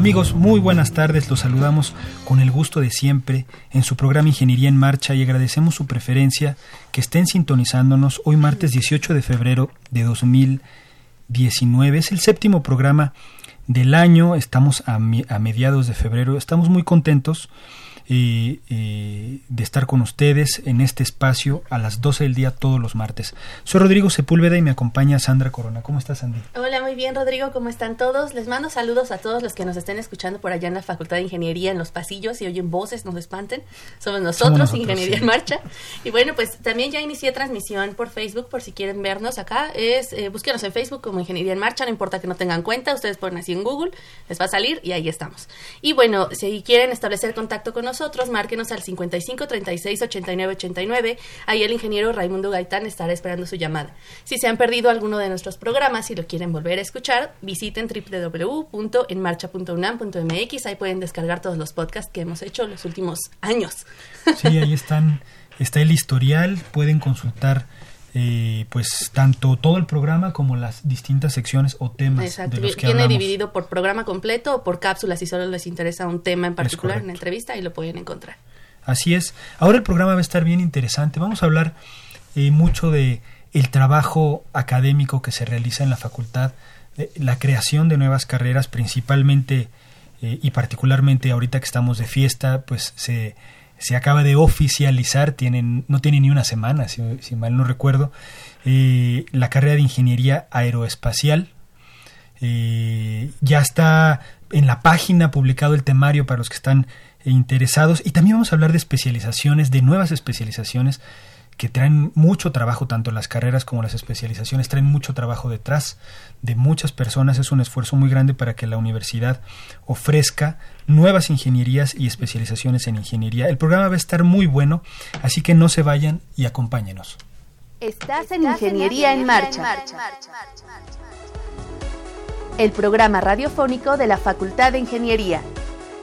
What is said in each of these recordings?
Amigos, muy buenas tardes, los saludamos con el gusto de siempre en su programa Ingeniería en Marcha y agradecemos su preferencia que estén sintonizándonos hoy martes 18 de febrero de 2019. Es el séptimo programa del año, estamos a, a mediados de febrero, estamos muy contentos de estar con ustedes en este espacio a las 12 del día todos los martes. Soy Rodrigo Sepúlveda y me acompaña Sandra Corona. ¿Cómo estás, Sandy? Hola, muy bien, Rodrigo. ¿Cómo están todos? Les mando saludos a todos los que nos estén escuchando por allá en la Facultad de Ingeniería, en los pasillos y oyen voces, nos espanten. Somos nosotros, Ingeniería en Marcha. Y bueno, pues también ya inicié transmisión por Facebook por si quieren vernos acá. Es eh, búsquenos en Facebook como Ingeniería en Marcha, no importa que no tengan cuenta, ustedes ponen así en Google, les va a salir y ahí estamos. Y bueno, si quieren establecer contacto con nosotros, márquenos al 55 36 89 89. Ahí el ingeniero Raimundo Gaitán estará esperando su llamada. Si se han perdido alguno de nuestros programas y lo quieren volver a escuchar, visiten www.enmarcha.unam.mx. Ahí pueden descargar todos los podcasts que hemos hecho los últimos años. Sí, ahí están, está el historial, pueden consultar. Eh, pues tanto todo el programa como las distintas secciones o temas de los que Viene dividido por programa completo o por cápsulas si solo les interesa un tema en particular en la entrevista y lo pueden encontrar. Así es. Ahora el programa va a estar bien interesante. Vamos a hablar eh, mucho de el trabajo académico que se realiza en la facultad, eh, la creación de nuevas carreras, principalmente eh, y particularmente ahorita que estamos de fiesta, pues se, se acaba de oficializar, no tiene ni una semana, si, si mal no recuerdo, la carrera de ingeniería aeroespacial. ya está en la página publicado el temario para los que están interesados y también vamos a hablar de especializaciones, de nuevas especializaciones que traen mucho trabajo, tanto las carreras como las especializaciones, traen mucho trabajo detrás de muchas personas. Es un esfuerzo muy grande para que la universidad ofrezca nuevas ingenierías y especializaciones en ingeniería. El programa va a estar muy bueno, así que no se vayan y acompáñenos. Estás en Ingeniería en Marcha. El programa radiofónico de la Facultad de Ingeniería.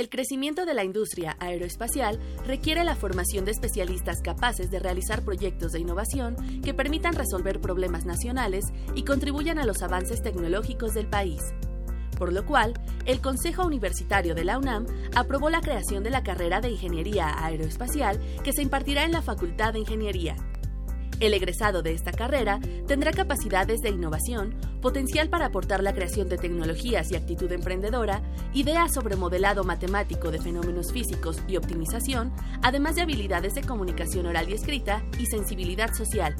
El crecimiento de la industria aeroespacial requiere la formación de especialistas capaces de realizar proyectos de innovación que permitan resolver problemas nacionales y contribuyan a los avances tecnológicos del país. Por lo cual, el Consejo Universitario de la UNAM aprobó la creación de la carrera de Ingeniería Aeroespacial que se impartirá en la Facultad de Ingeniería. El egresado de esta carrera tendrá capacidades de innovación, potencial para aportar la creación de tecnologías y actitud emprendedora, ideas sobre modelado matemático de fenómenos físicos y optimización, además de habilidades de comunicación oral y escrita y sensibilidad social.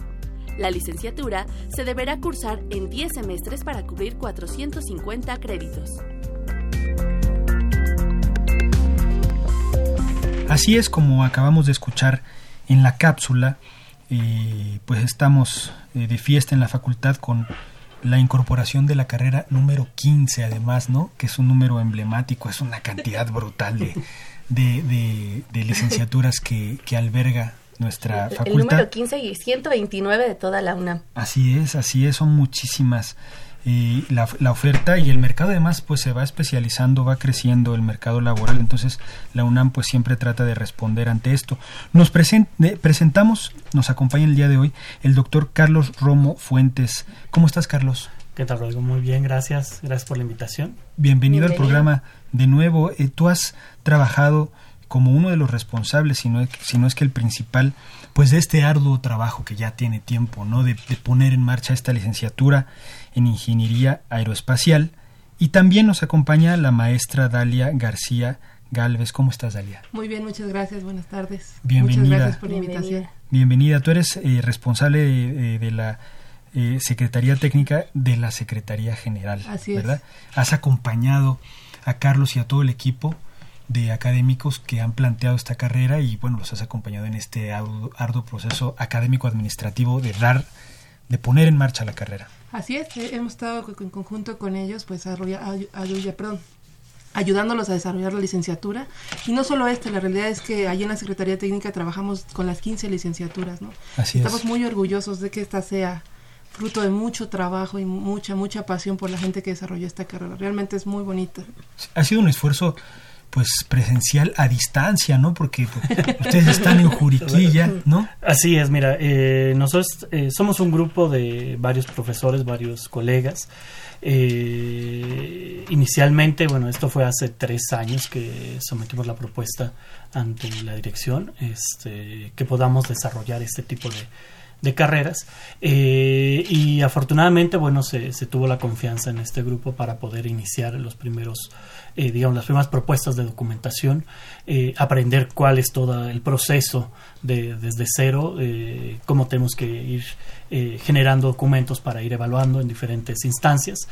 La licenciatura se deberá cursar en 10 semestres para cubrir 450 créditos. Así es como acabamos de escuchar en la cápsula, pues estamos eh, de fiesta en la facultad con la incorporación de la carrera número 15 además, ¿no? Que es un número emblemático, es una cantidad brutal de, de, de, licenciaturas que, que, alberga nuestra facultad. El número 15 y 129 de toda la UNAM. Así es, así es, son muchísimas y la, la, oferta y el mercado además pues se va especializando, va creciendo el mercado laboral, entonces la UNAM pues siempre trata de responder ante esto. Nos presentamos, nos acompaña el día de hoy el doctor Carlos Romo Fuentes. ¿Cómo estás Carlos? ¿Qué tal Rodrigo? Muy bien, gracias, gracias por la invitación. Bienvenido, al programa de nuevo. Eh, tú has trabajado como uno de los responsables, si no, si no es que el principal, pues de este arduo trabajo que ya tiene tiempo, ¿no? De, de poner en marcha esta licenciatura en Ingeniería Aeroespacial. Y también nos acompaña la maestra Dalia García Galvez. ¿Cómo estás, Dalia? Muy bien, muchas gracias. Buenas tardes. Bienvenida. Muchas gracias por la invitación. Bienvenida. Tú eres eh, responsable de, de, la eh, Secretaría Técnica de la Secretaría General. Así ¿verdad? Has acompañado a Carlos y a todo el equipo de académicos que han planteado esta carrera y bueno, los has acompañado en este arduo, arduo proceso académico administrativo de dar, de poner en marcha la carrera. Así es, eh, hemos estado en conjunto con ellos, pues perdón, ayudándolos a desarrollar la licenciatura. Y no solo esta, la realidad es que allí en la Secretaría Técnica trabajamos con las 15 licenciaturas, ¿no? Así Estamos es. muy orgullosos de que esta sea fruto de mucho trabajo y mucha, mucha pasión por la gente que desarrolló esta carrera. Realmente es muy bonita. Ha sido un esfuerzo pues presencial a distancia, ¿no? Porque ustedes están en Juriquilla, ¿no? Así es, mira, eh, nosotros eh, somos un grupo de varios profesores, varios colegas. Eh, inicialmente, bueno, esto fue hace tres años que sometimos la propuesta ante la dirección, este, que podamos desarrollar este tipo de, de carreras eh, y afortunadamente bueno se, se, tuvo la confianza en este grupo para poder iniciar los primeros eh, digamos las primeras propuestas de documentación eh, aprender cuál es todo el proceso de, desde cero cómo tenemos que ir generando documentos para ir evaluando en diferentes instancias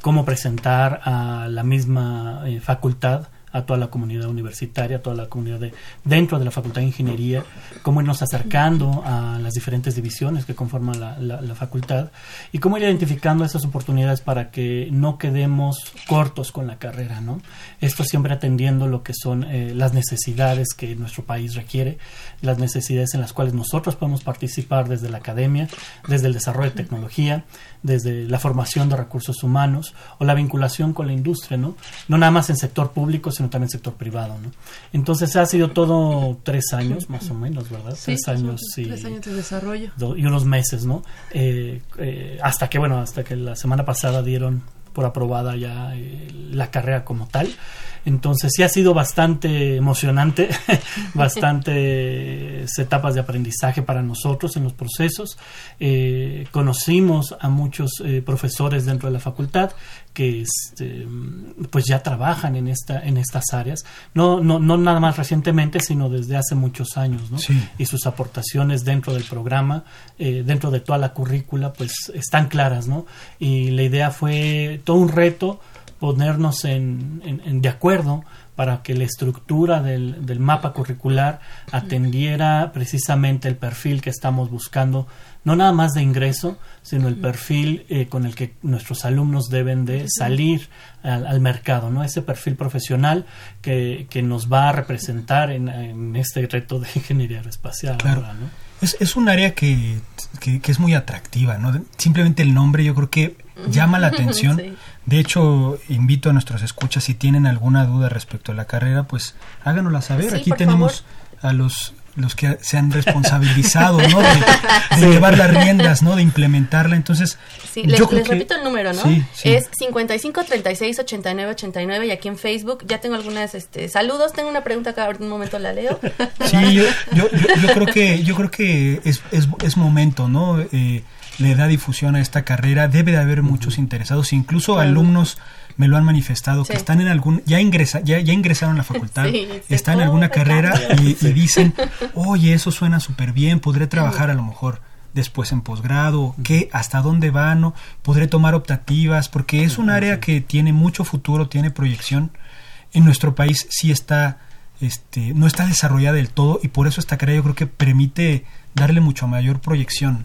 cómo presentar a la misma facultad a toda la comunidad universitaria, a toda la comunidad de, dentro de la Facultad de Ingeniería, cómo irnos acercando a las diferentes divisiones que conforman la, facultad y cómo ir identificando esas oportunidades para que no quedemos cortos con la carrera, ¿no? Esto siempre atendiendo lo que son eh, las necesidades que nuestro país requiere, las necesidades en las cuales nosotros podemos participar desde la academia, desde el desarrollo de tecnología, desde la formación de recursos humanos o la vinculación con la industria, ¿no? No nada más en sector público, sino también sector privado, ¿no? Entonces ha sido todo tres años, más o menos, ¿verdad? Sí, tres años y tres años de desarrollo y unos meses, ¿no? Eh, eh, hasta que bueno, hasta que la semana pasada dieron por aprobada ya eh, la carrera como tal. Entonces sí ha sido bastante emocionante, bastantes etapas de aprendizaje para nosotros en los procesos. Eh, conocimos a muchos eh, profesores dentro de la facultad que este, pues ya trabajan en esta en estas áreas no no no nada más recientemente sino desde hace muchos años ¿no? Sí. y sus aportaciones dentro del programa eh, dentro de toda la currícula pues están claras no y la idea fue todo un reto ponernos en, en, en de acuerdo para que la estructura del, del, mapa curricular atendiera precisamente el perfil que estamos buscando, no nada más de ingreso, sino el perfil eh, con el que nuestros alumnos deben de salir al, al mercado, ¿no? Ese perfil profesional que, que nos va a representar en, en, este reto de ingeniería aeroespacial. Claro. Ahora, ¿no? es, es, un área que, que, que, es muy atractiva, ¿no? Simplemente el nombre yo creo que llama la atención. sí. De hecho, invito a nuestros escuchas, si tienen alguna duda respecto a la carrera, pues háganosla saber. Sí, Aquí tenemos favor. a los los que se han responsabilizado, ¿no? De, de sí. llevar las riendas, ¿no? De implementarla. Entonces, sí, les, les que... repito el número, ¿no? Sí. Es 55 36 89 89 y aquí en Facebook ya tengo algunas este, saludos. Tengo una pregunta en un momento la leo. Sí, yo, yo, yo, yo, creo que yo creo que es, es, es momento, ¿no? Eh, le da difusión a esta carrera, debe de haber muchos interesados, incluso alumnos me lo han manifestado sí. que están en algún ya ingresa ya, ya ingresaron a la facultad sí, están en alguna carrera y, y, dicen oye eso suena súper bien podré trabajar a lo mejor después en posgrado qué hasta dónde van no podré tomar optativas porque es un área que tiene mucho futuro tiene proyección. En nuestro país sí está este no está desarrollada del todo y por eso esta carrera yo creo que permite darle mucho mayor proyección.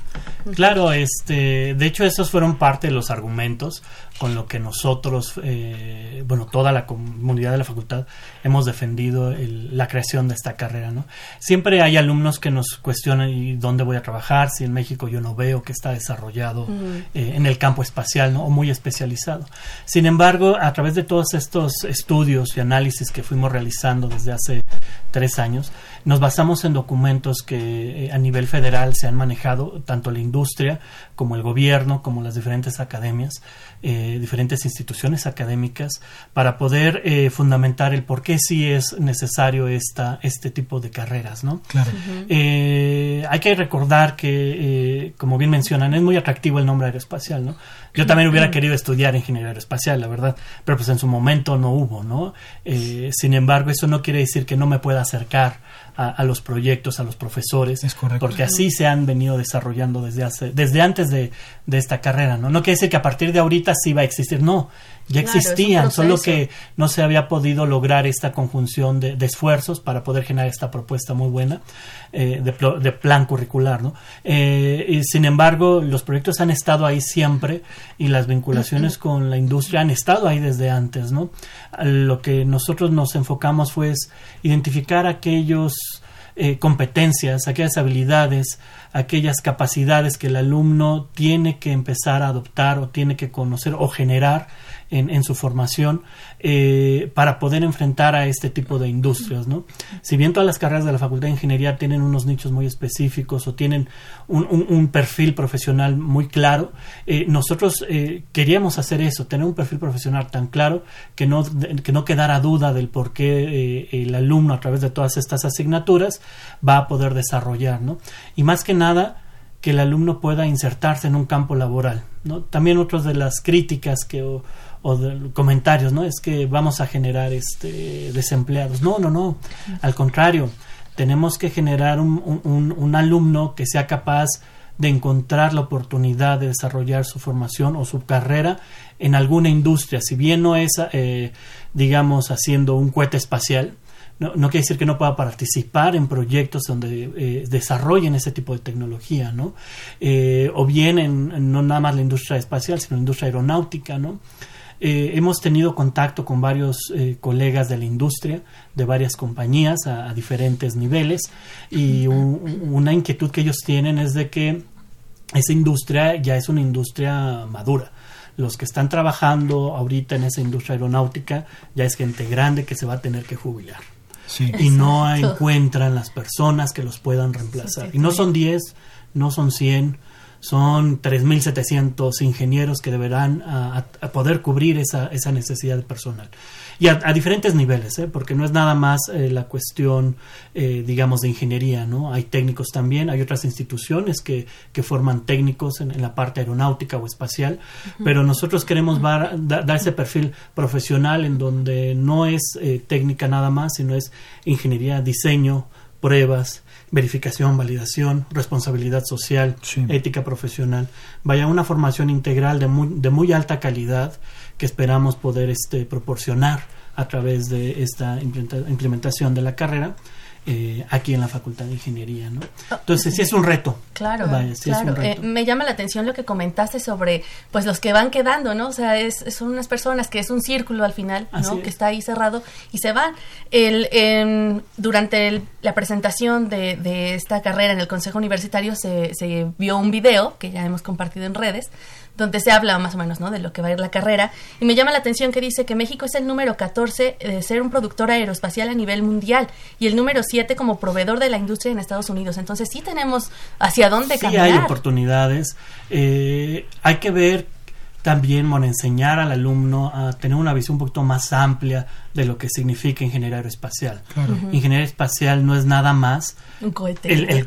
Claro, este, de hecho esos fueron parte de los argumentos con lo que nosotros, eh, bueno, toda la comunidad de la facultad hemos defendido la creación de esta carrera, ¿no? Siempre hay alumnos que nos cuestionan y dónde voy a trabajar, si en México yo no veo que está desarrollado eh, en el campo espacial, ¿no? O muy especializado. Sin embargo, a través de todos estos estudios y análisis que fuimos realizando desde hace tres años, nos basamos en documentos que eh, a nivel federal se han manejado tanto la industria como el gobierno, como las diferentes academias, eh, diferentes instituciones académicas, para poder eh, fundamentar el por qué sí es necesario esta, este tipo de carreras, ¿no? Claro. hay que recordar que, como bien mencionan, es muy atractivo el nombre aeroespacial, ¿no? Yo también hubiera querido estudiar ingeniería aeroespacial, la verdad, pero pues en su momento no hubo, ¿no? sin embargo, eso no quiere decir que no me pueda acercar a, los proyectos, a los profesores, es correcto. porque así se han venido desarrollando desde hace, desde antes de, de, esta carrera, ¿no? No quiere decir que a partir de ahorita sí va a existir, no, ya existían, solo que no se había podido lograr esta conjunción de, esfuerzos para poder generar esta propuesta muy buena eh, de, plan curricular. ¿no? Eh, y sin embargo, los proyectos han estado ahí siempre y las vinculaciones con la industria han estado ahí desde antes. ¿no? Lo que nosotros nos enfocamos fue identificar aquellos eh, competencias, aquellas habilidades, aquellas capacidades que el alumno tiene que empezar a adoptar o tiene que conocer o generar en, su formación eh, para poder enfrentar a este tipo de industrias. ¿no? Si bien todas las carreras de la Facultad de Ingeniería tienen unos nichos muy específicos o tienen un, perfil profesional muy claro, eh, nosotros eh, queríamos hacer eso, tener un perfil profesional tan claro que no, que no quedara duda del por qué el alumno a través de todas estas asignaturas va a poder desarrollar. ¿no? Y más que nada, que el alumno pueda insertarse en un campo laboral. ¿no? También otras de las críticas que, o comentarios, ¿no? Es que vamos a generar este desempleados. No, no, no. Al contrario, tenemos que generar un, un, alumno que sea capaz de encontrar la oportunidad de desarrollar su formación o su carrera en alguna industria. Si bien no es, eh, digamos, haciendo un cohete espacial, no, quiere decir que no pueda participar en proyectos donde eh, desarrollen ese tipo de tecnología, ¿no? Eh, o bien en, no nada más la industria espacial, sino la industria aeronáutica, ¿no? Eh, hemos tenido contacto con varios colegas de la industria, de varias compañías a, diferentes niveles y una inquietud que ellos tienen es de que esa industria ya es una industria madura. Los que están trabajando ahorita en esa industria aeronáutica ya es gente grande que se va a tener que jubilar. Y no encuentran las personas que los puedan reemplazar. y no son 10, no son 100, son 3.700 ingenieros que deberán a, poder cubrir esa, esa, necesidad de personal. Y a, diferentes niveles, ¿eh? porque no es nada más eh, la cuestión, eh, digamos, de ingeniería, ¿no? Hay técnicos también, hay otras instituciones que, que forman técnicos en, la parte aeronáutica o espacial, pero nosotros queremos dar, dar ese perfil profesional en donde no es técnica nada más, sino es ingeniería, diseño, pruebas, verificación, validación, responsabilidad social, ética profesional. Vaya, una formación integral de muy, de muy alta calidad que esperamos poder este, proporcionar a través de esta implementación de la carrera eh, aquí en la Facultad de Ingeniería, ¿no? Entonces sí es un reto. Claro, eh, me llama la atención lo que comentaste sobre, pues los que van quedando, ¿no? O sea, es, son unas personas que es un círculo al final, ¿no? Que está ahí cerrado y se van. El, durante la presentación de, de, esta carrera en el Consejo Universitario se, se vio un video que ya hemos compartido en redes donde se habla más o menos ¿no? de lo que va a ir la carrera. Y me llama la atención que dice que México es el número 14 de ser un productor aeroespacial a nivel mundial y el número 7 como proveedor de la industria en Estados Unidos. Entonces sí tenemos hacia dónde sí hay oportunidades. Eh, hay que ver también bueno, enseñar al alumno a tener una visión un poquito más amplia de lo que significa ingeniería aeroespacial. Ingeniería espacial no es nada más el,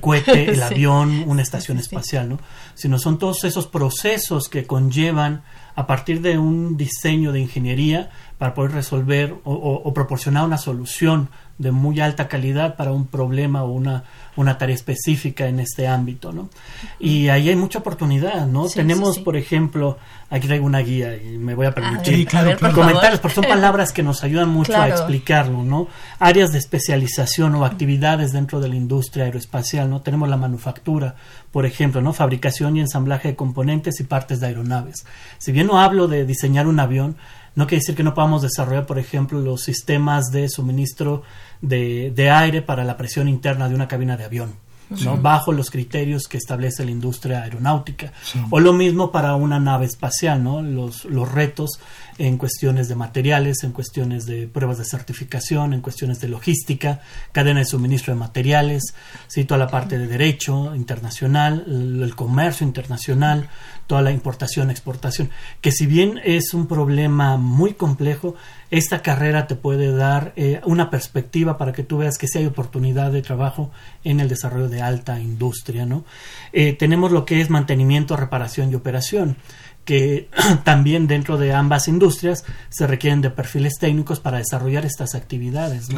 cohete, el avión, una estación espacial, ¿no? sino son todos esos procesos que conllevan a partir de un diseño de ingeniería para poder resolver o, proporcionar una solución de muy alta calidad para un problema o una, una tarea específica en este ámbito, ¿no? Y ahí hay mucha oportunidad, ¿no? Tenemos, por ejemplo, aquí traigo una guía y me voy a permitir comentarios, porque son palabras que nos ayudan mucho a explicarlo, ¿no? Áreas de especialización o actividades dentro de la industria aeroespacial, ¿no? Tenemos la manufactura, por ejemplo, ¿no? Fabricación y ensamblaje de componentes y partes de aeronaves. Si bien no hablo de diseñar un avión, no quiere decir que no podamos desarrollar, por ejemplo, los sistemas de suministro de, de aire para la presión interna de una cabina de avión. ¿no? bajo los criterios que establece la industria aeronáutica. O lo mismo para una nave espacial, ¿no? los, los retos en cuestiones de materiales, en cuestiones de pruebas de certificación, en cuestiones de logística, cadena de suministro de materiales, ¿sí? toda la parte de derecho internacional, el, comercio internacional, toda la importación, exportación, que si bien es un problema muy complejo, esta carrera te puede dar eh, una perspectiva para que tú veas que sí hay oportunidad de trabajo en el desarrollo de alta industria, ¿no? Eh, tenemos lo que es mantenimiento, reparación y operación que también dentro de ambas industrias se requieren de perfiles técnicos para desarrollar estas actividades.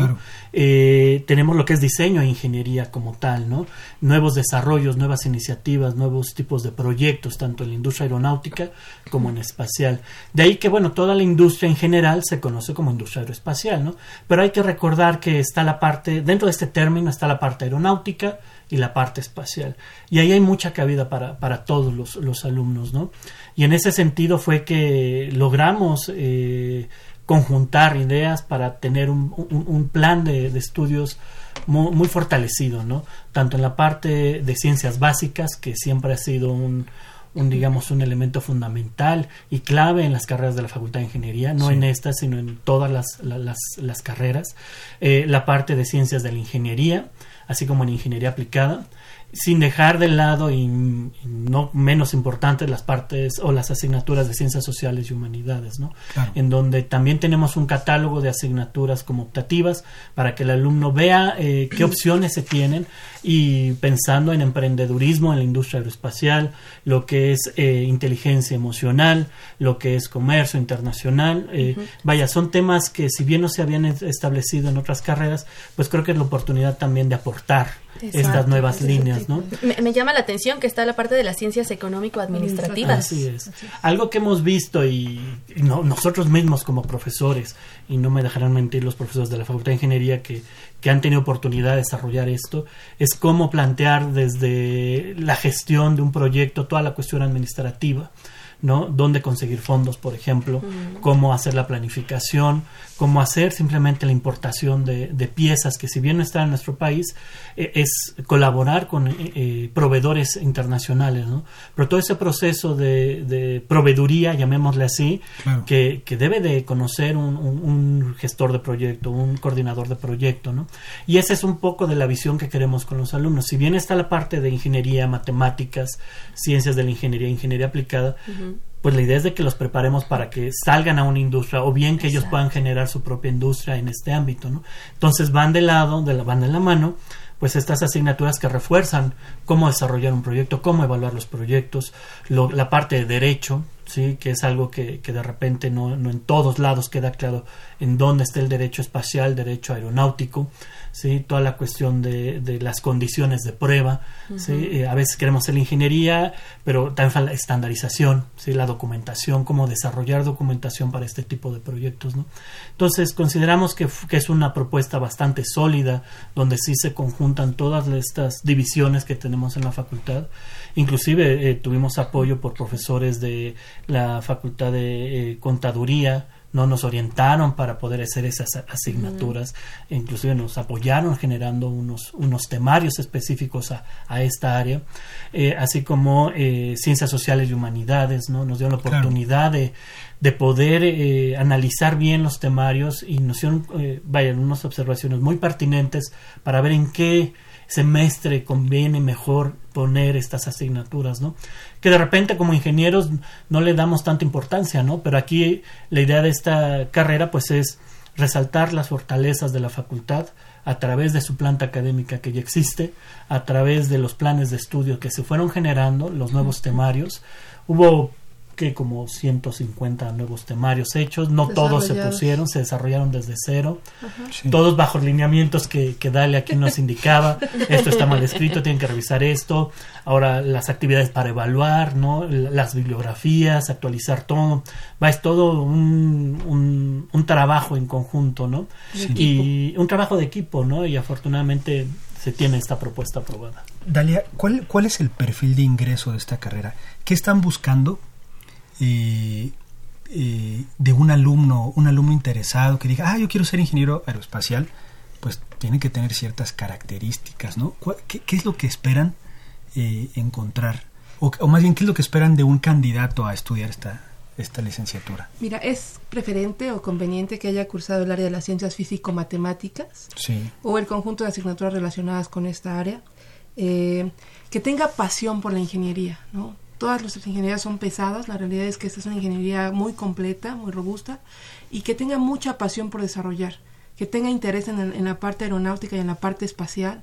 Eh, tenemos lo que es diseño e ingeniería como tal, ¿no? nuevos desarrollos, nuevas iniciativas, nuevos tipos de proyectos, tanto en la industria aeronáutica como en espacial. De ahí que, bueno, toda la industria en general se conoce como industria aeroespacial, ¿no? pero hay que recordar que está la parte, dentro de este término está la parte aeronáutica, y la parte espacial. Y ahí hay mucha cabida para, para todos los, los alumnos, ¿no? Y en ese sentido fue que logramos eh, conjuntar ideas para tener un, un, plan de, estudios muy, muy, fortalecido, ¿no? Tanto en la parte de ciencias básicas, que siempre ha sido un, un, digamos, un elemento fundamental y clave en las carreras de la Facultad de Ingeniería, no en estas, sino en todas las, las, las carreras. Eh, la parte de ciencias de la ingeniería, así como en ingeniería aplicada, sin dejar de lado y, no menos importantes las partes o las asignaturas de ciencias sociales y humanidades, ¿no? En donde también tenemos un catálogo de asignaturas como optativas para que el alumno vea eh, qué opciones se tienen y pensando en emprendedurismo en la industria aeroespacial, lo que es eh, inteligencia emocional, lo que es comercio internacional, eh, vaya, son temas que si bien no se habían establecido en otras carreras, pues creo que es la oportunidad también de aportar estas nuevas líneas, ¿no? Me, llama la atención que está la parte de las ciencias económico-administrativas. Así es. Algo que hemos visto y, nosotros mismos como profesores, y no me dejarán mentir los profesores de la Facultad de Ingeniería que, que han tenido oportunidad de desarrollar esto, es cómo plantear desde la gestión de un proyecto toda la cuestión administrativa. ¿No? Dónde conseguir fondos, por ejemplo, cómo hacer la planificación, cómo hacer simplemente la importación de, piezas que si bien no están en nuestro país, eh, es colaborar con eh, eh, proveedores internacionales, ¿no? Pero todo ese proceso de, proveeduría, llamémosle así, que, debe de conocer un, gestor de proyecto, un coordinador de proyecto, ¿no? Y esa es un poco de la visión que queremos con los alumnos. Si bien está la parte de ingeniería, matemáticas, ciencias de la ingeniería, ingeniería aplicada, pues la idea es de que los preparemos para que salgan a una industria o bien que ellos puedan generar su propia industria en este ámbito, ¿no? Entonces van de lado, de la, van de la mano, pues estas asignaturas que refuerzan cómo desarrollar un proyecto, cómo evaluar los proyectos, la parte de derecho, sí, que es algo que, que de repente no, no en todos lados queda claro en dónde está el derecho espacial, derecho aeronáutico, ¿sí? toda la cuestión de, de las condiciones de prueba. ¿sí? Eh, a veces queremos hacer la ingeniería, pero también la estandarización, ¿sí? la documentación, cómo desarrollar documentación para este tipo de proyectos. ¿no? Entonces, consideramos que, que, es una propuesta bastante sólida, donde sí se conjuntan todas estas divisiones que tenemos en la facultad. Inclusive eh, tuvimos apoyo por profesores de la Facultad de eh, Contaduría, no nos orientaron para poder hacer esas asignaturas, inclusive nos apoyaron generando unos, unos temarios específicos a, a esta área, eh, así como eh, ciencias sociales y humanidades, ¿no? nos dio la oportunidad de, de, poder eh, analizar bien los temarios y nos dieron, vayan, unas observaciones muy pertinentes para ver en qué semestre conviene mejor poner estas asignaturas, ¿no? Que de repente como ingenieros no le damos tanta importancia, ¿no? Pero aquí la idea de esta carrera pues es resaltar las fortalezas de la facultad a través de su planta académica que ya existe, a través de los planes de estudio que se fueron generando, los nuevos temarios. Hubo que como 150 nuevos temarios hechos, no todos se pusieron, se desarrollaron desde cero, todos bajo lineamientos que, que Dale aquí nos indicaba, esto está mal escrito, tienen que revisar esto, ahora las actividades para evaluar, ¿no? las bibliografías, actualizar todo, va, es todo un, un, trabajo en conjunto, ¿no? Y un trabajo de equipo, ¿no? Y afortunadamente se tiene esta propuesta aprobada. Dalia, ¿cuál, ¿cuál es el perfil de ingreso de esta carrera? ¿Qué están buscando eh, eh, de un alumno, un alumno interesado que diga, ah, yo quiero ser ingeniero aeroespacial? Pues tiene que tener ciertas características, ¿no? ¿Qué, es lo que esperan eh, encontrar? O, o, más bien, ¿qué es lo que esperan de un candidato a estudiar esta, esta licenciatura? Mira, es preferente o conveniente que haya cursado el área de las ciencias físico-matemáticas sí. o el conjunto de asignaturas relacionadas con esta área, eh, que tenga pasión por la ingeniería, ¿no? Todas las ingenierías son pesadas, la realidad es que esta es una ingeniería muy completa, muy robusta, y que tenga mucha pasión por desarrollar, que tenga interés en, en la parte aeronáutica y en la parte espacial,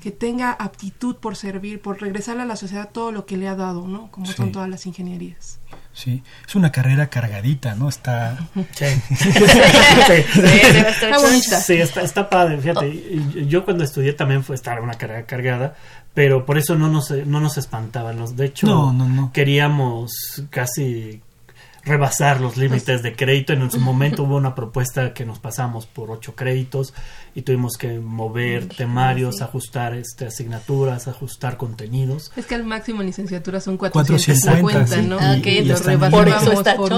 que tenga aptitud por servir, por regresarle a la sociedad todo lo que le ha dado, ¿no? Como son todas las ingenierías. Sí, es una carrera cargadita, ¿no? Está... Sí, está bonita. Sí, está, está padre, fíjate. Yo cuando estudié también fue estar una carrera cargada, pero por eso no nos, no nos espantaban. De hecho, no, no, no. queríamos casi rebasar los límites de crédito. En su momento hubo una propuesta que nos pasamos por ocho créditos y tuvimos que mover temarios, ajustar este, asignaturas, ajustar contenidos. Es que al máximo en licenciatura son 450, ¿no? por eso está por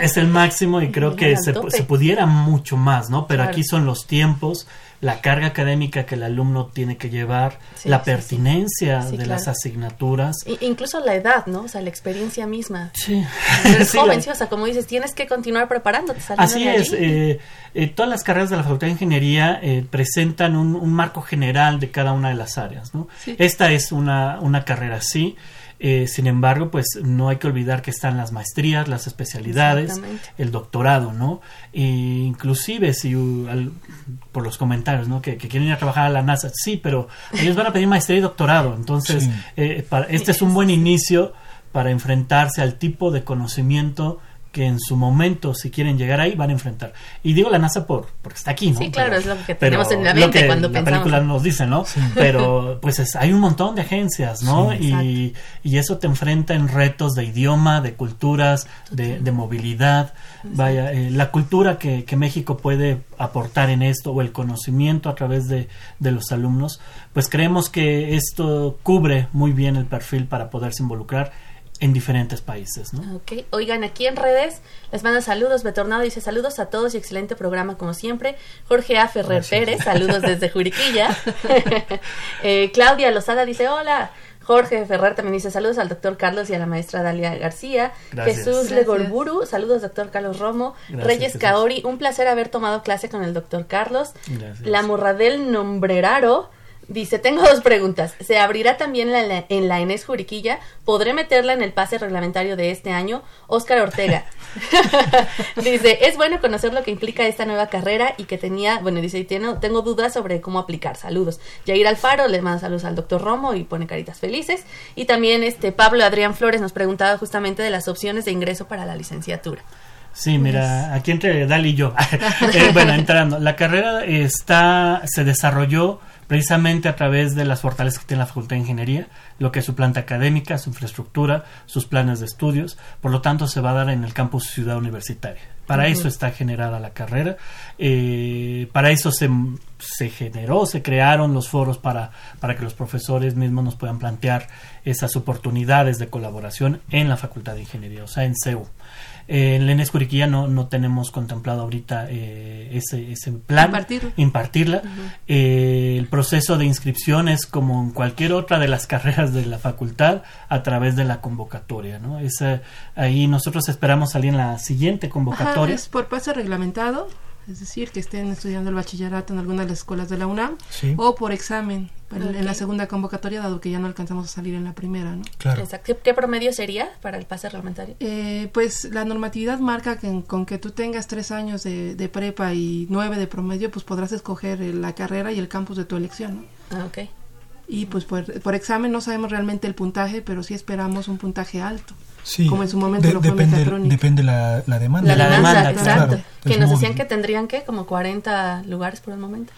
Es el máximo y creo que se, se, pudiera mucho más, ¿no? Pero aquí son los tiempos la carga académica que el alumno tiene que llevar, la pertinencia de las asignaturas. incluso la edad, ¿no? O sea, la experiencia misma. Sí. Eres joven, o sea, como dices, tienes que continuar preparándote. Así es. Eh, eh, todas las carreras de la Facultad de Ingeniería eh, presentan un, marco general de cada una de las áreas, ¿no? Esta es una, una carrera así. Eh, sin embargo, pues no hay que olvidar que están las maestrías, las especialidades, el doctorado, ¿no? E inclusive si por los comentarios, ¿no? Que, quieren ir a trabajar a la NASA, sí, pero ellos van a pedir maestría y doctorado, entonces eh, este es un buen inicio para enfrentarse al tipo de conocimiento que en su momento, si quieren llegar ahí, van a enfrentar. Y digo la NASA por porque está aquí, ¿no? Sí, claro, es lo que tenemos en la mente cuando la película nos dice, ¿no? Pero pues hay un montón de agencias, ¿no? y, y, eso te enfrenta en retos de idioma, de culturas, de, de, movilidad. Vaya, eh, la cultura que, que, México puede aportar en esto o el conocimiento a través de, de los alumnos, pues creemos que esto cubre muy bien el perfil para poderse involucrar en diferentes países. ¿no? Ok, oigan, aquí en redes les mando saludos. Betornado dice saludos a todos y excelente programa como siempre. Jorge A. Ferrer Pérez, saludos desde Juriquilla. eh, Claudia Lozada dice hola. Jorge Ferrer también dice saludos al doctor Carlos y a la maestra Dalia García. Jesús Legorburu, saludos doctor Carlos Romo. Reyes Kaori, un placer haber tomado clase con el doctor Carlos. La Morradel Nombreraro, Dice, tengo dos preguntas. ¿Se abrirá también la, en la Enes Juriquilla? ¿Podré meterla en el pase reglamentario de este año? Oscar Ortega. dice, es bueno conocer lo que implica esta nueva carrera y que tenía, bueno, dice, tengo, tengo dudas sobre cómo aplicar. Saludos. Jair Alfaro le manda saludos al doctor Romo y pone caritas felices. Y también este Pablo Adrián Flores nos preguntaba justamente de las opciones de ingreso para la licenciatura. Sí, mira, aquí entre Dali y yo. Eh, bueno, entrando, la carrera está, se desarrolló precisamente a través de las fortalezas que tiene la Facultad de Ingeniería, lo que es su planta académica, su infraestructura, sus planes de estudios, por lo tanto se va a dar en el campus Ciudad Universitaria. Para eso está generada la carrera, eh, para eso se, se, generó, se crearon los foros para, para que los profesores mismos nos puedan plantear esas oportunidades de colaboración en la Facultad de Ingeniería, o sea, en CEU. Eh, en la ENES no, no tenemos contemplado ahorita eh, ese, ese plan. Impartirla. Eh, el proceso de inscripción es como en cualquier otra de las carreras de la facultad a través de la convocatoria. ¿no? Es, ahí nosotros esperamos salir en la siguiente convocatoria. es por paso reglamentado es decir, que estén estudiando el bachillerato en alguna de las escuelas de la UNAM, o por examen en la segunda convocatoria, dado que ya no alcanzamos a salir en la primera, ¿no? Claro. ¿Qué, promedio sería para el pase reglamentario? Eh, pues la normatividad marca que con que tú tengas tres años de, prepa y nueve de promedio, pues podrás escoger la carrera y el campus de tu elección, ¿no? Ah, ok. Y pues por, por examen no sabemos realmente el puntaje, pero sí esperamos un puntaje alto. Sí, como en su momento de- lo fue depende, Mecatrónica. depende la, la demanda. La, La demanda, demanda, exacto. claro. Que nos decían que tendrían que como 40 lugares por el momento.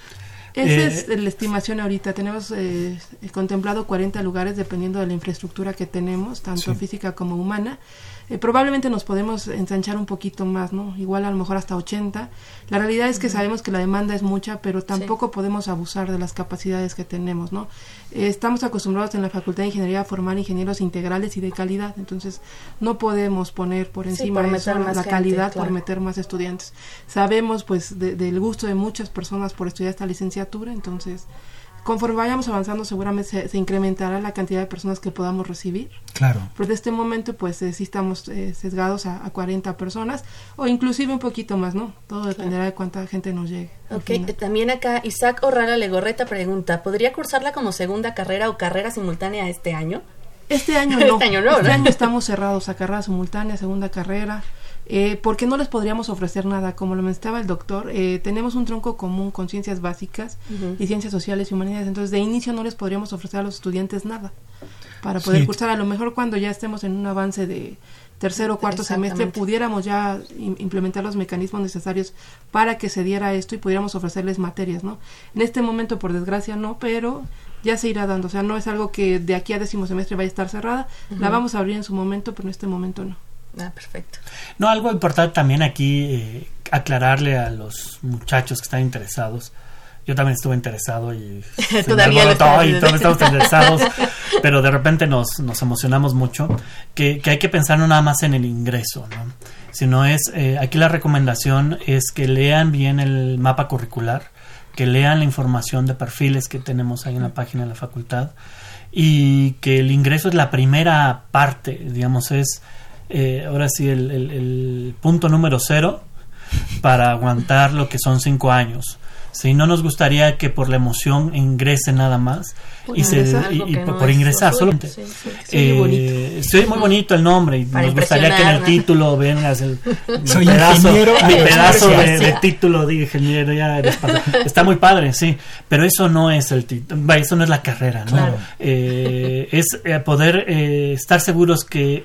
Esa Eh, es la estimación ahorita. Tenemos eh, contemplado 40 lugares dependiendo de la infraestructura que tenemos, tanto Sí. física como humana. Eh, probablemente nos podemos ensanchar un poquito más, ¿no? Igual a lo mejor hasta 80. La realidad es que sabemos que la demanda es mucha, pero tampoco podemos abusar de las capacidades que tenemos, ¿no? Eh, estamos acostumbrados en la Facultad de Ingeniería a formar ingenieros integrales y de calidad, entonces no podemos poner por Sí, encima por de meter eso más la gente, calidad claro. por meter más estudiantes. Sabemos pues de- del gusto de muchas personas por estudiar esta licenciatura, entonces conforme vayamos avanzando seguramente se, se incrementará la cantidad de personas que podamos recibir. Claro. Pero de este momento pues eh, sí estamos eh, sesgados a, a 40 personas o inclusive un poquito más, ¿no? Todo dependerá de cuánta gente nos llegue. Ok, eh, también acá Isaac Orrala Legorreta pregunta, ¿podría cursarla como segunda carrera o carrera simultánea este año? Este año no. Este año no, Este ¿no? año estamos cerrados a carrera simultánea, segunda carrera, eh, porque no les podríamos ofrecer nada. Como lo mencionaba el doctor, eh, tenemos un tronco común con ciencias básicas y ciencias sociales y humanidades. Entonces, de inicio no les podríamos ofrecer a los estudiantes nada para poder Sí. cursar. A lo mejor cuando ya estemos en un avance de tercero o cuarto semestre, pudiéramos ya im- implementar los mecanismos necesarios para que se diera esto y pudiéramos ofrecerles materias, ¿no? En este momento, por desgracia, no, pero ya se irá dando. O sea, no es algo que de aquí a décimo semestre vaya a estar cerrada. La vamos a abrir en su momento, pero en este momento no. Ah, perfecto. No, algo importante también aquí, eh, aclararle a los muchachos que están interesados. Yo también estuve interesado y Todavía lo estás, y todos estamos interesados, pero de repente nos, nos emocionamos mucho, que, que hay que pensar no nada más en el ingreso, ¿no? sino es, eh, aquí la recomendación es que lean bien el mapa curricular, que lean la información de perfiles que tenemos ahí en la página de la facultad y que el ingreso es la primera parte, digamos, es eh, ahora sí el, el- el punto número cero para aguantar lo que son cinco años. Si no nos gustaría que por la emoción ingrese nada más Por y, se, ingresar, y- y no por es ingresar solamente. Sí, sí. Sí, muy Eh, bonito. sí, muy bonito el nombre y Para nos gustaría que en el título vengas el, Soy pedazo, ingeniero mi pedazo de, de título de ingeniero ya aeroespacial. está muy padre sí pero eso no es el título eso no es la carrera ¿no? Claro. Eh, es eh, poder eh, estar seguros que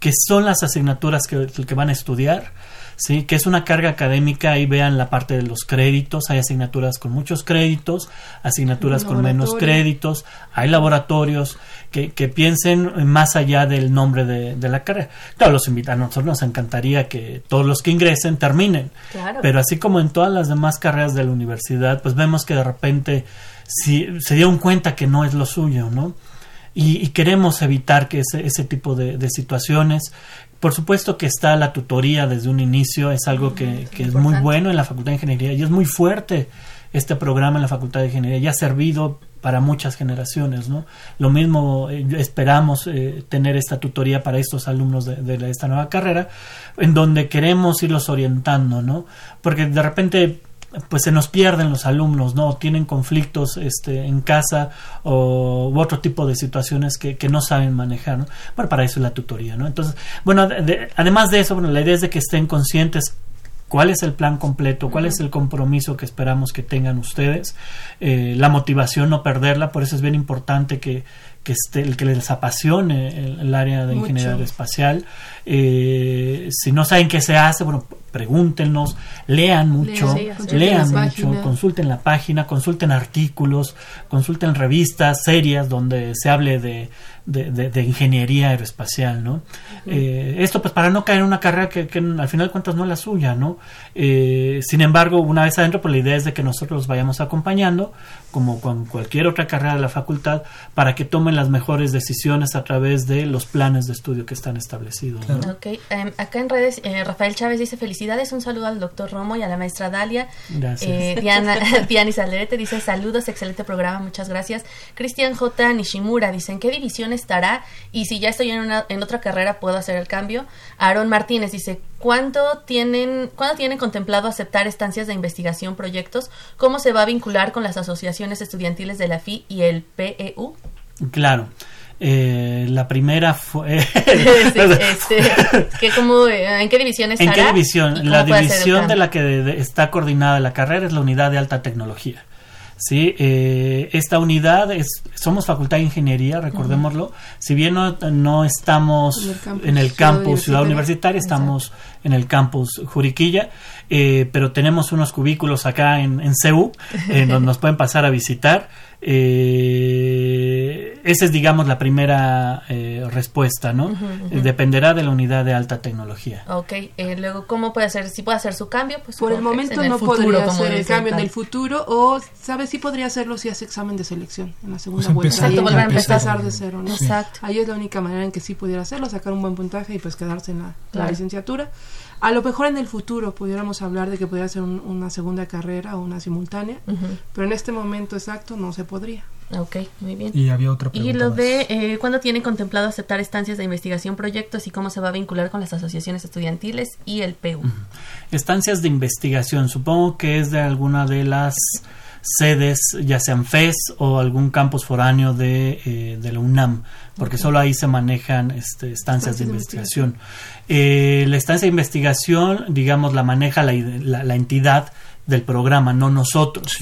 que son las asignaturas que, que van a estudiar sí que es una carga académica ahí vean la parte de los créditos hay asignaturas con muchos créditos asignaturas con menos créditos hay laboratorios que, que piensen más allá del nombre de, de la carrera. Claro los invitan a nosotros nos encantaría que todos los que ingresen terminen Claro. pero así como en todas las demás carreras de la universidad pues vemos que de repente si, se dieron cuenta que no es lo suyo no y, y queremos evitar que ese, ese tipo de, de situaciones por supuesto que está la tutoría desde un inicio, es algo que, que es muy bueno en la Facultad de Ingeniería y es muy fuerte este programa en la Facultad de Ingeniería y ha servido para muchas generaciones, ¿no? Lo mismo eh, esperamos eh, tener esta tutoría para estos alumnos de, de esta nueva carrera, en donde queremos irlos orientando, ¿no? Porque de repente pues se nos pierden los alumnos, ¿no? Tienen conflictos este, en casa o u otro tipo de situaciones que, que no saben manejar, ¿no? Bueno, para eso es la tutoría, ¿no? Entonces, bueno, de- de- además de eso, bueno, la idea es de que estén conscientes cuál es el plan completo, cuál es el compromiso que esperamos que tengan ustedes, eh, la motivación no perderla, por eso es bien importante que, que, esté, que les apasione el, el área de Mucho. ingeniería aeroespacial. Eh, si no saben qué se hace, bueno, pregúntenos, lean mucho, Lean, sí, mucho, página. consulten la página, consulten artículos, consulten revistas serias donde se hable de, de, de- de ingeniería aeroespacial, ¿no? Eh, esto pues para no caer en una carrera que, que al final de cuentas no es la suya, ¿no? Eh, sin embargo, una vez adentro, pues la idea es de que nosotros los vayamos acompañando, como con cualquier otra carrera de la facultad, para que tomen las mejores decisiones a través de los planes de estudio que están establecidos. ¿no? Ok, em, acá en redes, eh, Rafael Chávez dice felicidades, un saludo al doctor Romo y a la maestra Dalia. Gracias. Eh, Diana, Diana Salderete dice saludos, excelente programa, muchas gracias. Cristian J. Nishimura dice en qué división estará y si ya estoy en, una, en otra carrera puedo hacer el cambio. Aaron Martínez dice ¿cuándo tienen, ¿cuándo tienen contemplado aceptar estancias de investigación, proyectos? ¿Cómo se va a vincular con las asociaciones estudiantiles de la FI y el PEU? Claro. Eh, la primera fue... Sí, este, que como, ¿En qué división estará? ¿En qué división? La división de la que de- está coordinada la carrera es la unidad de alta tecnología. ¿Sí? Eh, esta unidad es, somos Facultad de Ingeniería, recordémoslo. Si bien no, estamos en el campus, Ciudad, Universitaria, estamos en el campus Juriquilla, eh, pero tenemos unos cubículos acá en, en CEU, en donde nos pueden pasar a visitar. Eh, esa es, digamos, la primera eh, respuesta, ¿no? Dependerá de la unidad de alta tecnología. Ok, eh, luego, ¿cómo puede hacer? Si puede hacer su cambio, pues por el momento no podría hacer el cambio en el futuro, o, ¿sabes? si podría hacerlo si hace examen de selección en la segunda pues vuelta. Exacto, volver a empezar de cero, ¿no? Exacto. Ahí es la única manera en que sí pudiera hacerlo, sacar un buen puntaje y pues quedarse en la licenciatura. A lo mejor en el futuro pudiéramos hablar de que pudiera ser una segunda carrera o una simultánea, pero en este momento exacto no se podría. Ok, muy bien. Y había otra pregunta. Y lo de eh, cuándo tiene contemplado aceptar estancias de investigación, proyectos y cómo se va a vincular con las asociaciones estudiantiles y el PU. Estancias de investigación, supongo que es de alguna de las sedes, ya sean FES o algún campus foráneo de, eh, de la UNAM, porque solo ahí se manejan este, estancias de investigación. Eh, la estancia de investigación, digamos, la maneja la, la, entidad del programa, no nosotros.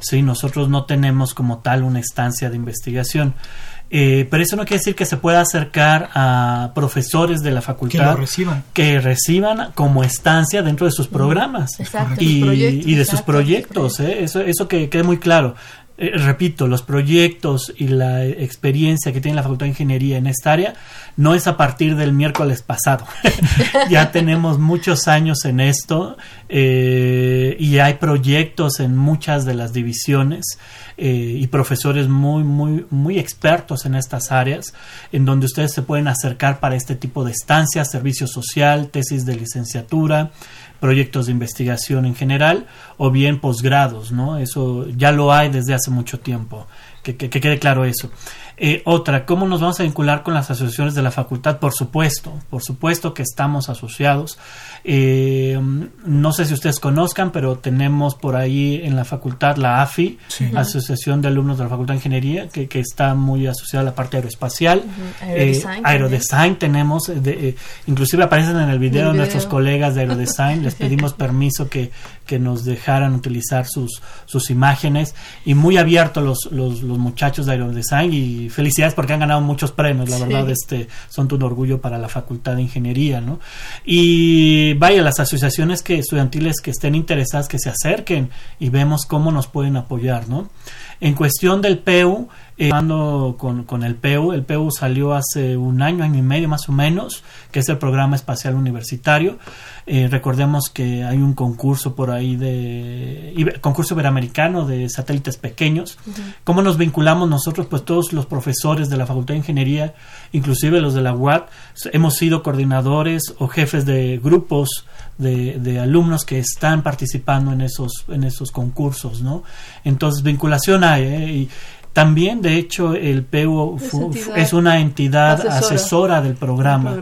Sí, nosotros no tenemos como tal una estancia de investigación. Eh, pero eso no quiere decir que se pueda acercar a profesores de la facultad que, reciban. como estancia dentro de sus programas y, de sus proyectos. ¿eh? Eso, eso que quede muy claro. Eh, repito, los proyectos y la experiencia que tiene la Facultad de Ingeniería en esta área no es a partir del miércoles pasado. ya tenemos muchos años en esto eh, y hay proyectos en muchas de las divisiones eh, y profesores muy, muy, muy expertos en estas áreas en donde ustedes se pueden acercar para este tipo de estancias, servicio social, tesis de licenciatura, proyectos de investigación en general o bien posgrados, ¿no? Eso ya lo hay desde hace mucho tiempo, que, que quede claro eso. Eh, otra, ¿cómo nos vamos a vincular con las asociaciones de la facultad? Por supuesto, por supuesto que estamos asociados. Eh, no sé si ustedes conozcan, pero tenemos por ahí en la facultad la AFI, Asociación de Alumnos de la Facultad de Ingeniería, que, está muy asociada a la parte aeroespacial. Aerodesign, eh, tenemos, inclusive aparecen en el video, nuestros colegas de Aerodesign, les pedimos permiso que, que nos dejaran utilizar sus, sus imágenes y muy abiertos los, los, los muchachos de Aerodesign y felicidades porque han ganado muchos premios, la verdad, este, son un orgullo para la Facultad de Ingeniería, ¿no? Y vaya, las asociaciones que estudiantiles que estén interesadas que se acerquen y vemos cómo nos pueden apoyar, ¿no? En cuestión del PEU, eh, con, con, el PEU, el PEU salió hace un año, año y medio más o menos, que es el programa espacial universitario. Eh, recordemos que hay un concurso por ahí de concurso iberoamericano de satélites pequeños. ¿Cómo nos vinculamos nosotros? Pues todos los profesores de la Facultad de Ingeniería, inclusive los de la UAT, hemos sido coordinadores o jefes de grupos de, de, alumnos que están participando en esos en esos concursos, ¿no? Entonces vinculación hay ¿eh? Y también, de hecho, el PU es, una entidad asesora, del programa.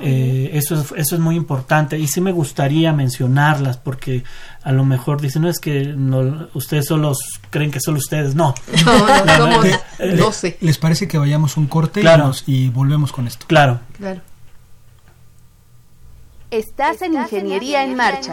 Eh, eso, es, eso es muy importante y sí me gustaría mencionarlas porque a lo mejor dicen, no es que no, ustedes solo creen que solo ustedes. No, no, no somos 12. Eh, ¿Les parece que vayamos un corte y, volvemos con esto? Claro. Claro. Estás, en Ingeniería, en, marcha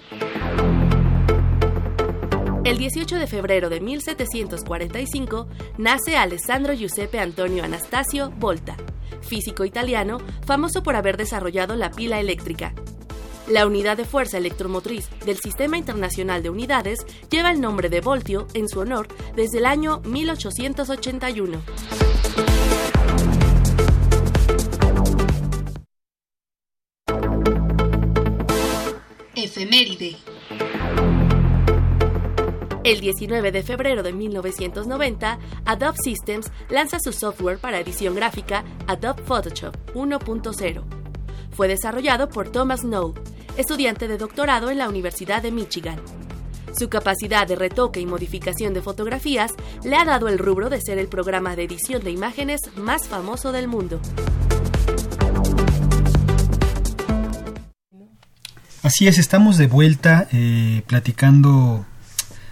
El 18 de febrero de 1745 nace Alessandro Giuseppe Antonio Anastasio Volta, físico italiano famoso por haber desarrollado la pila eléctrica. La unidad de fuerza electromotriz del Sistema Internacional de Unidades lleva el nombre de voltio en su honor desde el año 1881. Efeméride. El 19 de febrero de 1990, Adobe Systems lanza su software para edición gráfica Adobe Photoshop 1.0. Fue desarrollado por Thomas Knoll, estudiante de doctorado en la Universidad de Michigan. Su capacidad de retoque y modificación de fotografías le ha dado el rubro de ser el programa de edición de imágenes más famoso del mundo. Así es, estamos de vuelta eh, platicando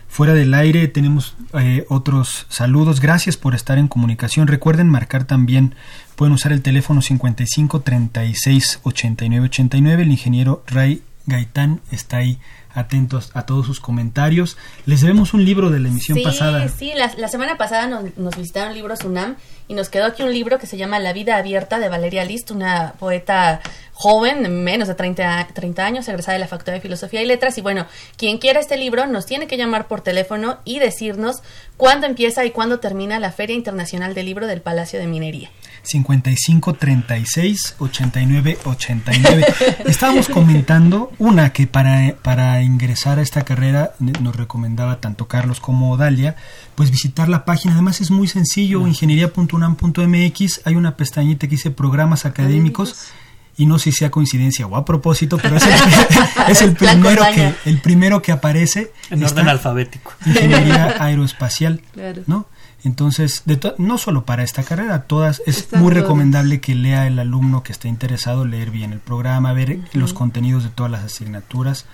fuera del aire. Tenemos eh, otros saludos. Gracias por estar en comunicación. Recuerden marcar también, pueden usar el teléfono 55 36 89 89. El ingeniero Ray Gaitán está ahí atentos a todos sus comentarios. Les debemos un libro de la emisión pasada. Sí, la, la semana pasada nos, nos, visitaron libros UNAM y nos quedó aquí un libro que se llama La vida abierta de Valeria List, una poeta joven, menos de 30, 30 años, egresada de la Facultad de Filosofía y Letras. Y bueno, quien quiera este libro nos tiene que llamar por teléfono y decirnos cuándo empieza y cuándo termina la Feria Internacional del Libro del Palacio de Minería. 55 36 89 89. Estábamos comentando una que para, para ingresar a esta carrera nos recomendaba tanto Carlos como Dalia, pues visitar la página. Además es muy sencillo, ingeniería.unam.mx, hay una pestañita que dice programas académicos. Y no sé si sea coincidencia o a propósito, pero es el, es el primero que el primero que aparece en orden alfabético. Ingeniería aeroespacial, claro. ¿no? Entonces, de no solo para esta carrera, todas es Están muy recomendable que lea el alumno que esté interesado, leer bien el programa, ver uh -huh. los contenidos de todas las asignaturas.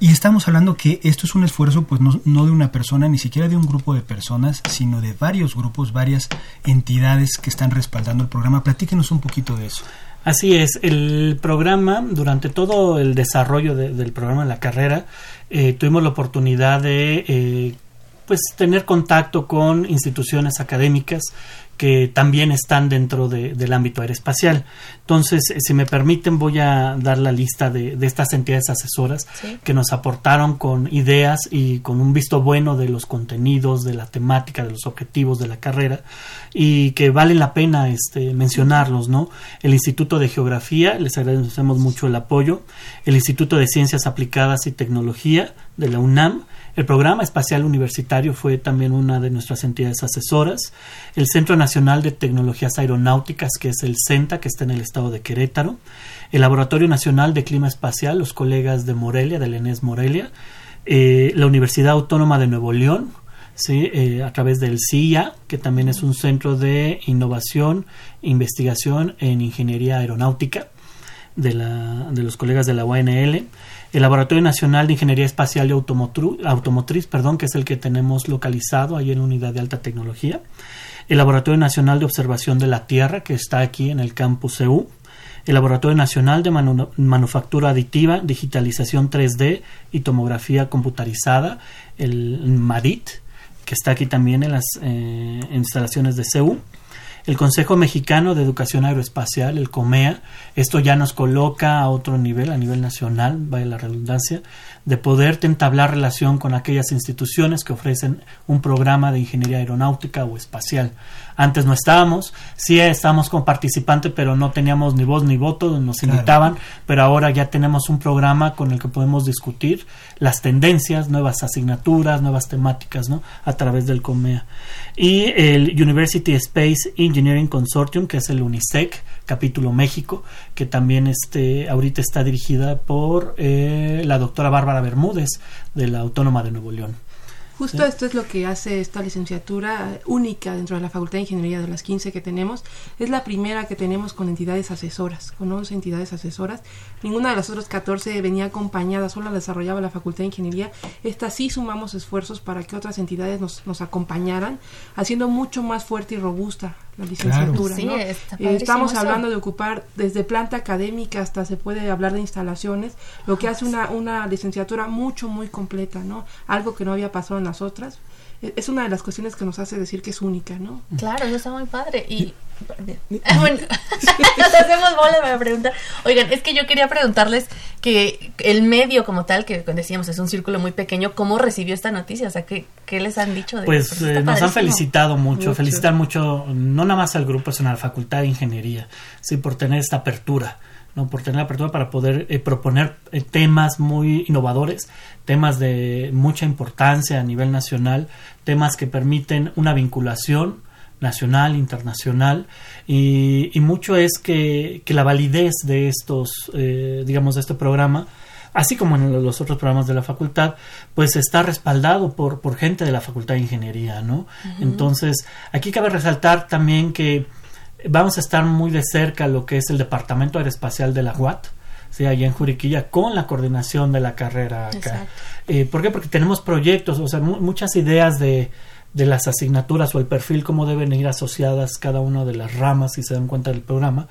Y estamos hablando que esto es un esfuerzo, pues no, no, de una persona, ni siquiera de un grupo de personas, sino de varios grupos, varias entidades que están respaldando el programa. Platíquenos un poquito de eso. Así es, el programa, durante todo el desarrollo de, del programa en la carrera, eh, tuvimos la oportunidad de eh, pues tener contacto con instituciones académicas que también están dentro de, del ámbito aeroespacial. Entonces, si me permiten, voy a dar la lista de, de estas entidades asesoras ¿Sí? que nos aportaron con ideas y con un visto bueno de los contenidos, de la temática, de los objetivos de la carrera y que vale la pena este, mencionarlos, ¿no? El Instituto de Geografía, les agradecemos mucho el apoyo, el Instituto de Ciencias Aplicadas y Tecnología de la UNAM, el Programa Espacial Universitario fue también una de nuestras entidades asesoras. El Centro Nacional de Tecnologías Aeronáuticas, que es el CENTA, que está en el estado de Querétaro. El Laboratorio Nacional de Clima Espacial, los colegas de Morelia, del ENES Morelia. Eh, la Universidad Autónoma de Nuevo León, ¿sí? Eh, a través del CIA, que también es un centro de innovación investigación en ingeniería aeronáutica de, la, de los colegas de la UNL el Laboratorio Nacional de Ingeniería Espacial y Automotriz, perdón, que es el que tenemos localizado ahí en Unidad de Alta Tecnología, el Laboratorio Nacional de Observación de la Tierra, que está aquí en el campus EU, el Laboratorio Nacional de Manu Manufactura Aditiva, Digitalización 3D y Tomografía Computarizada, el MADIT, que está aquí también en las eh, instalaciones de CEU, el Consejo Mexicano de Educación Aeroespacial, el COMEA, esto ya nos coloca a otro nivel, a nivel nacional, vaya la redundancia, de poder entablar relación con aquellas instituciones que ofrecen un programa de ingeniería aeronáutica o espacial. Antes no estábamos, sí estábamos como participante, pero no teníamos ni voz ni voto, nos claro. invitaban, pero ahora ya tenemos un programa con el que podemos discutir las tendencias, nuevas asignaturas, nuevas temáticas, ¿no? A través del COMEA. Y el University Space Engineering Consortium, que es el UNISEC, capítulo México, que también este, ahorita está dirigida por eh, la doctora Bárbara Bermúdez, de la Autónoma de Nuevo León. Justo ¿Sí? esto es lo que hace esta licenciatura única dentro de la Facultad de Ingeniería de las 15 que tenemos. Es la primera que tenemos con entidades asesoras, con 11 entidades asesoras. Ninguna de las otras 14 venía acompañada, solo la desarrollaba la Facultad de Ingeniería. Esta sí sumamos esfuerzos para que otras entidades nos, nos acompañaran, haciendo mucho más fuerte y robusta la licenciatura. Claro. ¿no? Sí, está eh, estamos hablando de ocupar desde planta académica hasta se puede hablar de instalaciones, lo que hace una, una licenciatura mucho, muy completa, ¿no? Algo que no había pasado en las otras. Es una de las cuestiones que nos hace decir que es única, ¿no? Claro, eso está muy padre. Y bueno, nos hacemos bola para preguntar. Oigan, es que yo quería preguntarles que el medio como tal, que decíamos es un círculo muy pequeño, ¿cómo recibió esta noticia? O sea, ¿qué, qué les han dicho? De pues eh, nos han felicitado mucho, mucho, felicitar mucho, no nada más al grupo, sino a la Facultad de Ingeniería, sí, por tener esta apertura. ¿No? por tener la apertura para poder eh, proponer eh, temas muy innovadores, temas de mucha importancia a nivel nacional, temas que permiten una vinculación nacional, internacional, y, y mucho es que, que, la validez de estos, eh, digamos, de este programa, así como en los otros programas de la facultad, pues está respaldado por, por gente de la Facultad de Ingeniería, ¿no? Entonces, aquí cabe resaltar también que vamos a estar muy de cerca lo que es el Departamento Aeroespacial de la UAT, ¿sí? allá en Juriquilla, con la coordinación de la carrera acá. Eh, ¿Por qué? Porque tenemos proyectos, o sea, muchas ideas de, de las asignaturas o el perfil, cómo deben ir asociadas cada una de las ramas, si se dan cuenta del programa,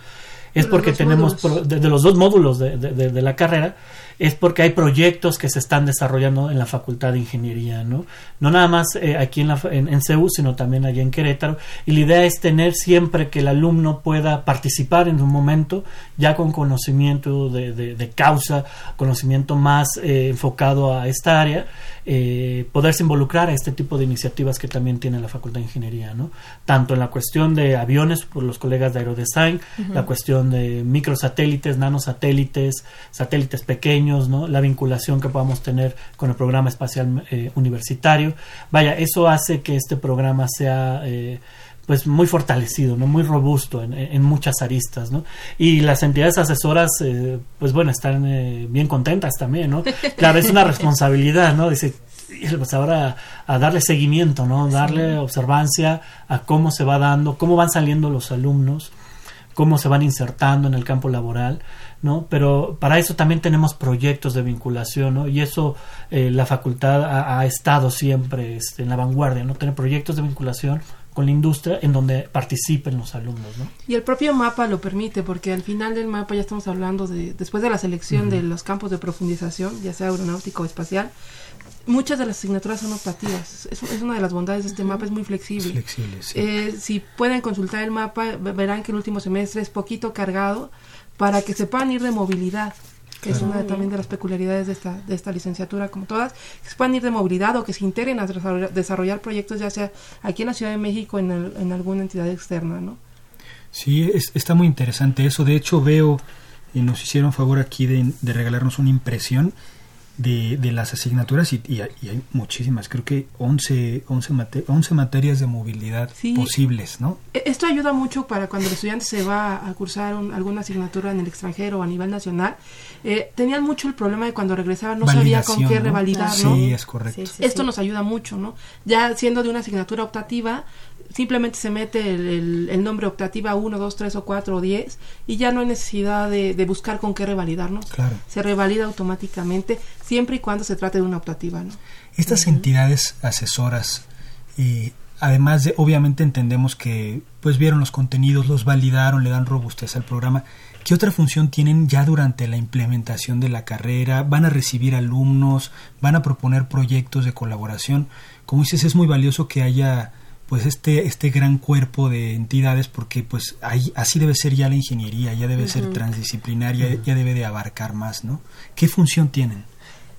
es porque tenemos, de, los dos módulos de, de, la carrera, es porque hay proyectos que se están desarrollando en la Facultad de Ingeniería, ¿no? No nada más eh, aquí en, la, en, en CEU, sino también allá en Querétaro. Y la idea es tener siempre que el alumno pueda participar en un momento ya con conocimiento de, causa, conocimiento más eh, enfocado a esta área, eh, poderse involucrar a este tipo de iniciativas que también tiene la Facultad de Ingeniería, ¿no? Tanto en la cuestión de aviones por los colegas de Aerodesign, la cuestión de microsatélites, nanosatélites, satélites pequeños, la vinculación que podamos tener con el programa espacial eh, universitario. Vaya, eso hace que este programa sea eh, pues muy fortalecido, ¿no? muy robusto en, muchas aristas, ¿no? Y las entidades asesoras, eh, pues bueno, están bien contentas también, ¿no? Claro, es una responsabilidad, ¿no? Dice, pues ahora a darle seguimiento, ¿no? Darle observancia a cómo se va dando, cómo van saliendo los alumnos, cómo se van insertando en el campo laboral ¿no? Pero para eso también tenemos proyectos de vinculación, ¿no? Y eso eh, la facultad ha, estado siempre este, en la vanguardia, ¿no? Tener proyectos de vinculación con la industria en donde participen los alumnos, ¿no? Y el propio mapa lo permite, porque al final del mapa ya estamos hablando de, después de la selección de los campos de profundización, ya sea aeronáutico o espacial, muchas de las asignaturas son optativas. Es, una de las bondades de este mapa, es muy flexible. flexible eh, si pueden consultar el mapa, verán que el último semestre es poquito cargado, para que se puedan ir de movilidad que es una también de las peculiaridades de esta, de esta licenciatura, como todas, que se puedan ir de movilidad o que se integren a desarrollar, proyectos, ya sea aquí en la Ciudad de México o en, en alguna entidad externa, ¿no? Sí, está muy interesante eso. De hecho, veo, y nos hicieron favor aquí de, de regalarnos una impresión de, de las asignaturas y, y, hay, muchísimas, creo que 11, 11, materias de movilidad posibles, ¿no? E, esto ayuda mucho para cuando el estudiante se va a cursar alguna asignatura en el extranjero o a nivel nacional. Eh, tenían mucho el problema de cuando regresaban no sabía con qué revalidar, ¿no? Sí, es correcto. esto nos ayuda mucho, ¿no? Ya siendo de una asignatura optativa, simplemente se mete el, nombre optativa 1, 2, 3 o 4 o 10 y ya no hay necesidad de, buscar con qué revalidarnos. Claro. Se revalida automáticamente siempre y cuando se trate de una optativa. ¿no? Estas entidades asesoras, y además de, obviamente entendemos que pues vieron los contenidos, los validaron, le dan robustez al programa. ¿Qué otra función tienen ya durante la implementación de la carrera? ¿Van a recibir alumnos? ¿Van a proponer proyectos de colaboración? Como dices, es muy valioso que haya pues este este gran cuerpo de entidades porque pues ahí, así debe ser ya la ingeniería ya debe ser transdisciplinaria ya debe de abarcar más no qué función tienen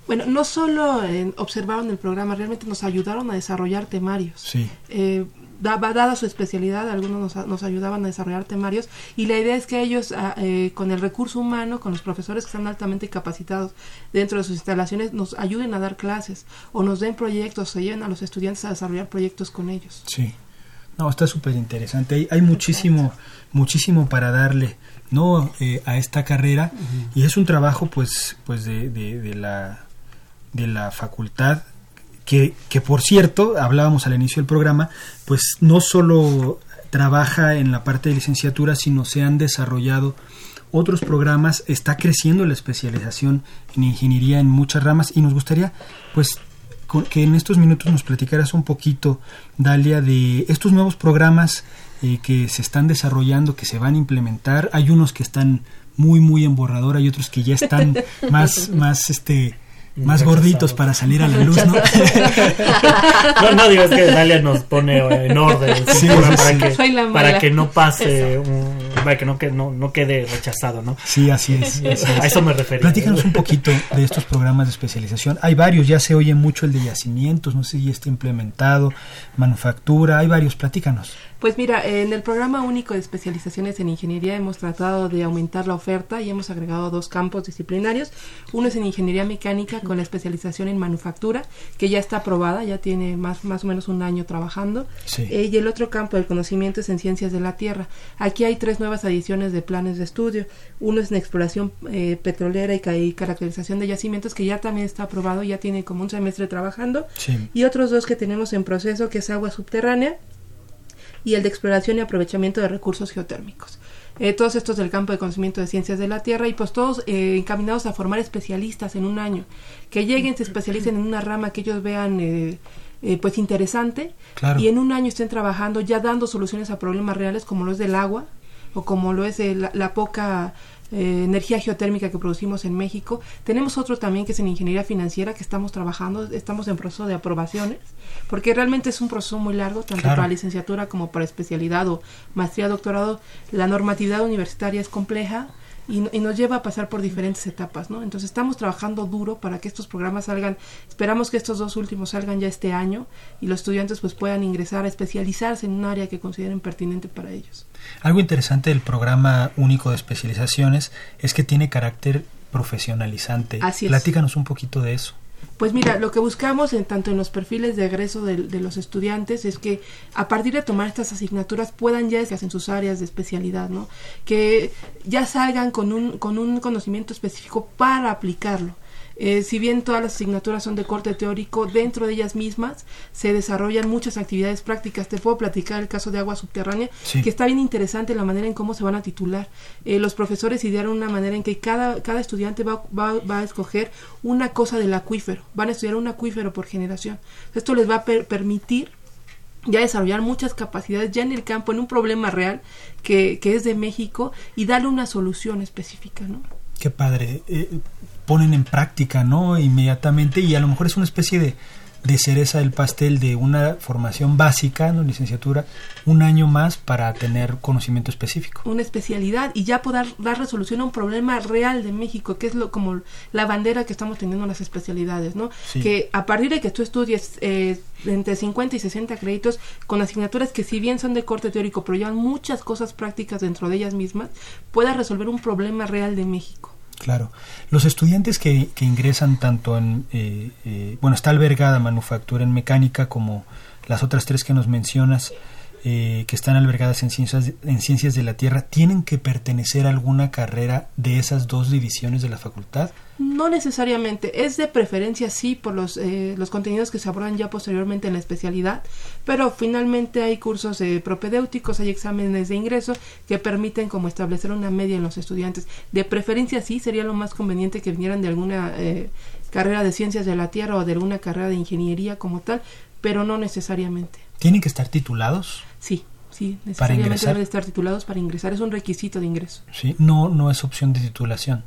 bueno, no solo observaron el programa, realmente nos ayudaron a desarrollar temarios. Sí. Eh, dada su especialidad, algunos nos, ayudaban a desarrollar temarios y la idea es que ellos, ah, eh, con el recurso humano, con los profesores que están altamente capacitados dentro de sus instalaciones, nos ayuden a dar clases o nos den proyectos, o lleven a los estudiantes a desarrollar proyectos con ellos. Sí. No, está súper interesante. Hay, hay muchísimo, muchísimo para darle no eh, a esta carrera y es un trabajo pues pues de, de la de la facultad que, que por cierto, hablábamos al inicio del programa, pues no solo trabaja en la parte de licenciatura, sino se han desarrollado otros programas, está creciendo la especialización en ingeniería en muchas ramas y nos gustaría pues que en estos minutos nos platicaras un poquito, Dalia, de estos nuevos programas eh, que se están desarrollando, que se van a implementar. Hay unos que están muy, muy en borrador, hay otros que ya están más, más, este, más gorditos para salir a la luz, ¿no? no, no digo, es que Dalia nos pone en orden para, que, para que no pase, para que no, que no, no quede rechazado, ¿no? Sí, así es. A eso me refería. Platícanos un poquito de estos programas de especialización. Hay varios, ya se oye mucho el de yacimientos, no sé si ya está implementado, manufactura, hay varios, platícanos. Pues mira, en el programa único de especializaciones en ingeniería hemos tratado de aumentar la oferta y hemos agregado dos campos disciplinarios. Uno es en ingeniería mecánica con la especialización en manufactura, que ya está aprobada, ya tiene más, más o menos un año trabajando. Eh, y el otro campo del conocimiento es en ciencias de la tierra. Aquí hay tres nuevas adiciones de planes de estudio. Uno es en exploración eh, petrolera y, caracterización de yacimientos, que ya también está aprobado, ya tiene como un semestre trabajando. Y otros dos que tenemos en proceso, que es agua subterránea y el de exploración y aprovechamiento de recursos geotérmicos. Eh, todos estos del campo de conocimiento de ciencias de la Tierra y pues todos eh, encaminados a formar especialistas en un año, que lleguen, se especialicen en una rama que ellos vean eh, pues interesante y en un año estén trabajando ya dando soluciones a problemas reales como lo es del agua o como lo es la poca eh, energía geotérmica que producimos en México. Tenemos otro también que es en ingeniería financiera que estamos trabajando, estamos en proceso de aprobaciones, porque realmente es un proceso muy largo, tanto para licenciatura como para especialidad o maestría, doctorado. La normatividad universitaria es compleja, y, nos lleva a pasar por diferentes etapas, ¿no? Entonces estamos trabajando duro para que estos programas salgan, esperamos que estos dos últimos salgan ya este año y los estudiantes pues puedan ingresar a especializarse en un área que consideren pertinente para ellos. Algo interesante del programa único de especializaciones es que tiene carácter profesionalizante. Así Platícanos un poquito de eso. Pues mira, lo que buscamos en, tanto en los perfiles de egreso de, los estudiantes es que a partir de tomar estas asignaturas puedan ya en sus áreas de especialidad, ¿no? Que ya salgan con un, con un conocimiento específico para aplicarlo. Eh, si bien todas las asignaturas son de corte teórico, dentro de ellas mismas se desarrollan muchas actividades prácticas. Te puedo platicar el caso de agua subterránea, que está bien interesante la manera en cómo se van a titular. Eh, los profesores idearon una manera en que cada, cada estudiante va, va, va, a escoger una cosa del acuífero, van a estudiar un acuífero por generación. Esto les va a permitir ya desarrollar muchas capacidades ya en el campo, en un problema real que, que es de México y darle una solución específica, ¿no? Qué padre. Eh, ponen en práctica, ¿no? Inmediatamente y a lo mejor es una especie de, de cereza del pastel de una formación básica, ¿no? licenciatura, un año más para tener conocimiento específico. Una especialidad y ya poder dar resolución a un problema real de México, que es lo como la bandera que estamos teniendo en las especialidades, ¿no? Que a partir de que tú estudies eh, entre 50 y 60 créditos con asignaturas que si bien son de corte teórico, pero llevan muchas cosas prácticas dentro de ellas mismas, puedas resolver un problema real de México. Claro. Los estudiantes que, que ingresan tanto en, eh, eh, bueno, está albergada manufactura en mecánica como las otras tres que nos mencionas, eh, que están albergadas en ciencias, en ciencias de la Tierra, ¿tienen que pertenecer a alguna carrera de esas dos divisiones de la facultad? No necesariamente, es de preferencia sí por los, eh, los contenidos que se abordan ya posteriormente en la especialidad, pero finalmente hay cursos eh, propedéuticos, hay exámenes de ingreso que permiten como establecer una media en los estudiantes. De preferencia sí, sería lo más conveniente que vinieran de alguna eh, carrera de ciencias de la Tierra o de alguna carrera de ingeniería como tal, pero no necesariamente. ¿Tienen que estar titulados? Sí, sí, necesariamente deben estar titulados para ingresar. Es un requisito de ingreso. Sí, no, no es opción de titulación.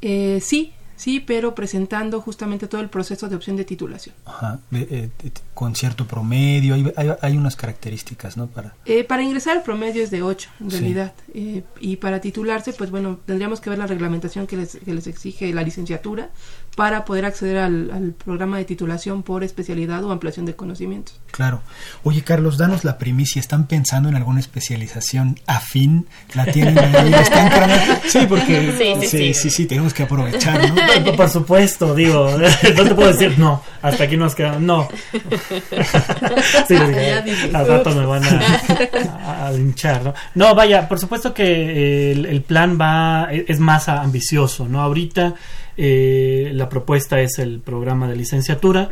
Eh, sí, sí, pero presentando justamente todo el proceso de opción de titulación. Ajá, eh, con cierto promedio, hay, hay, unas características, ¿no? Para, eh, para ingresar el promedio es de 8, en realidad, eh, y para titularse, pues bueno, tendríamos que ver la reglamentación que les, que les exige la licenciatura para poder acceder al, al, programa de titulación por especialidad o ampliación de conocimientos. Claro. Oye, Carlos, danos la primicia, ¿están pensando en alguna especialización afín? ¿La tienen ahí? ¿Están sí, porque sí sí, sí, sí, tenemos que aprovechar, ¿no? por, supuesto, digo, no te puedo decir no, hasta aquí nos quedamos, no. sí, al rato me van a, a, linchar, ¿no? No, vaya, por supuesto que el, el plan va, es más ambicioso, ¿no? Ahorita eh, la propuesta es el programa de licenciatura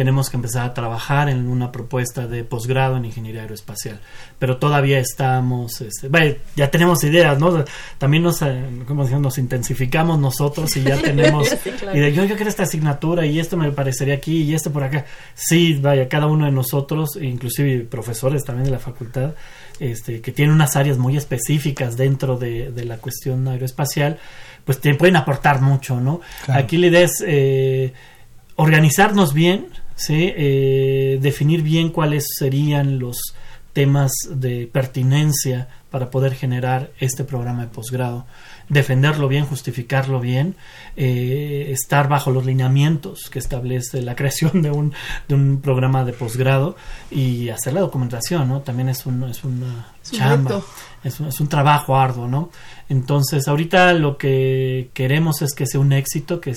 tenemos que empezar a trabajar en una propuesta de posgrado en ingeniería aeroespacial. Pero todavía estamos, este, ya tenemos ideas, ¿no? También nos, eh, nos intensificamos nosotros y ya tenemos, y de yo, yo quiero esta asignatura y esto me parecería aquí y esto por acá. Sí, vaya, cada uno de nosotros, inclusive profesores también de la facultad, este, que tienen unas áreas muy específicas dentro de, de la cuestión aeroespacial, pues te pueden aportar mucho, ¿no? Aquí la idea es eh, organizarnos bien, ¿sí? Eh, definir bien cuáles serían los temas de pertinencia para poder generar este programa de posgrado defenderlo bien, justificarlo bien, eh, estar bajo los lineamientos que establece la creación de un, de un programa de posgrado y hacer la documentación, ¿no? También es, un, es una chamba, es un, es un, trabajo arduo, ¿no? Entonces, ahorita lo que queremos es que sea un éxito, que,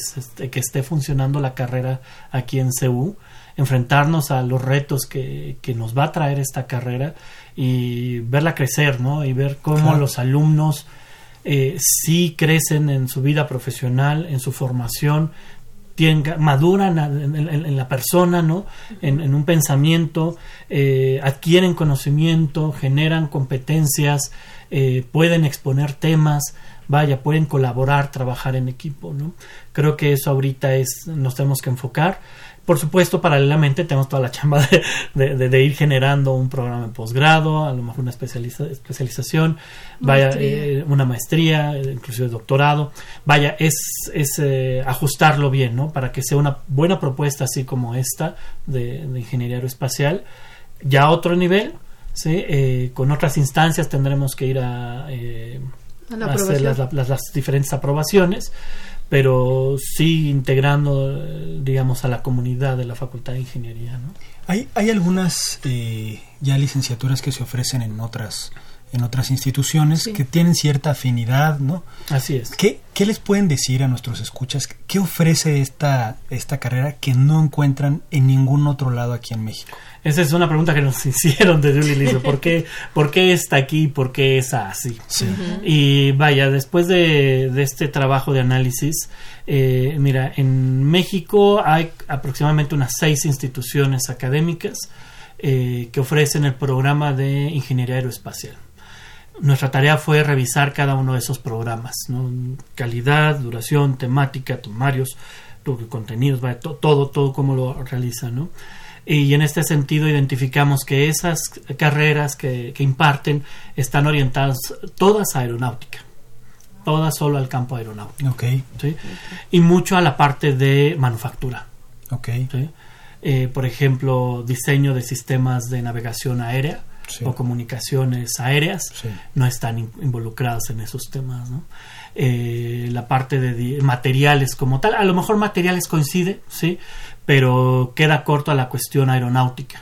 que esté funcionando la carrera aquí en CEU, enfrentarnos a los retos que, que nos va a traer esta carrera y verla crecer, ¿no? Y ver cómo los alumnos eh, sí crecen en su vida profesional, en su formación, tienen, maduran en, la persona, ¿no? En, un pensamiento, eh, adquieren conocimiento, generan competencias, eh, pueden exponer temas, vaya, pueden colaborar, trabajar en equipo, ¿no? Creo que eso ahorita es, nos tenemos que enfocar. Por supuesto, paralelamente tenemos toda la chamba de, ir generando un programa de posgrado, a lo mejor una especialización, vaya, eh, una maestría, inclusive doctorado. Vaya, es, es eh, ajustarlo bien, ¿no? Para que sea una buena propuesta así como esta de, ingeniería aeroespacial. Ya a otro nivel, ¿sí? Eh, con otras instancias tendremos que ir a, hacer las diferentes aprobaciones pero sí integrando, digamos, a la comunidad de la Facultad de Ingeniería. ¿no? Hay, hay algunas eh, ya licenciaturas que se ofrecen en otras en otras instituciones que tienen cierta afinidad, ¿no? Así es. ¿Qué, ¿Qué, les pueden decir a nuestros escuchas? ¿Qué ofrece esta, esta carrera que no encuentran en ningún otro lado aquí en México? Esa es una pregunta que nos hicieron desde un inicio. ¿Por qué, ¿Por qué está aquí? ¿Por qué es así? Y vaya, después de, este trabajo de análisis, eh, mira, en México hay aproximadamente unas seis instituciones académicas eh, que ofrecen el programa de ingeniería aeroespacial nuestra tarea fue revisar cada uno de esos programas, calidad, duración, temática, temarios, contenidos, todo, todo cómo lo realizan, ¿no? Y en este sentido identificamos que esas carreras que, imparten están orientadas todas a aeronáutica, todas solo al campo aeronáutico. Okay. Y mucho a la parte de manufactura. Okay. Eh, por ejemplo, diseño de sistemas de navegación aérea o comunicaciones aéreas no están involucradas en esos temas. ¿no? Eh, la parte de materiales como tal, a lo mejor materiales coincide, sí, pero queda corto a la cuestión aeronáutica.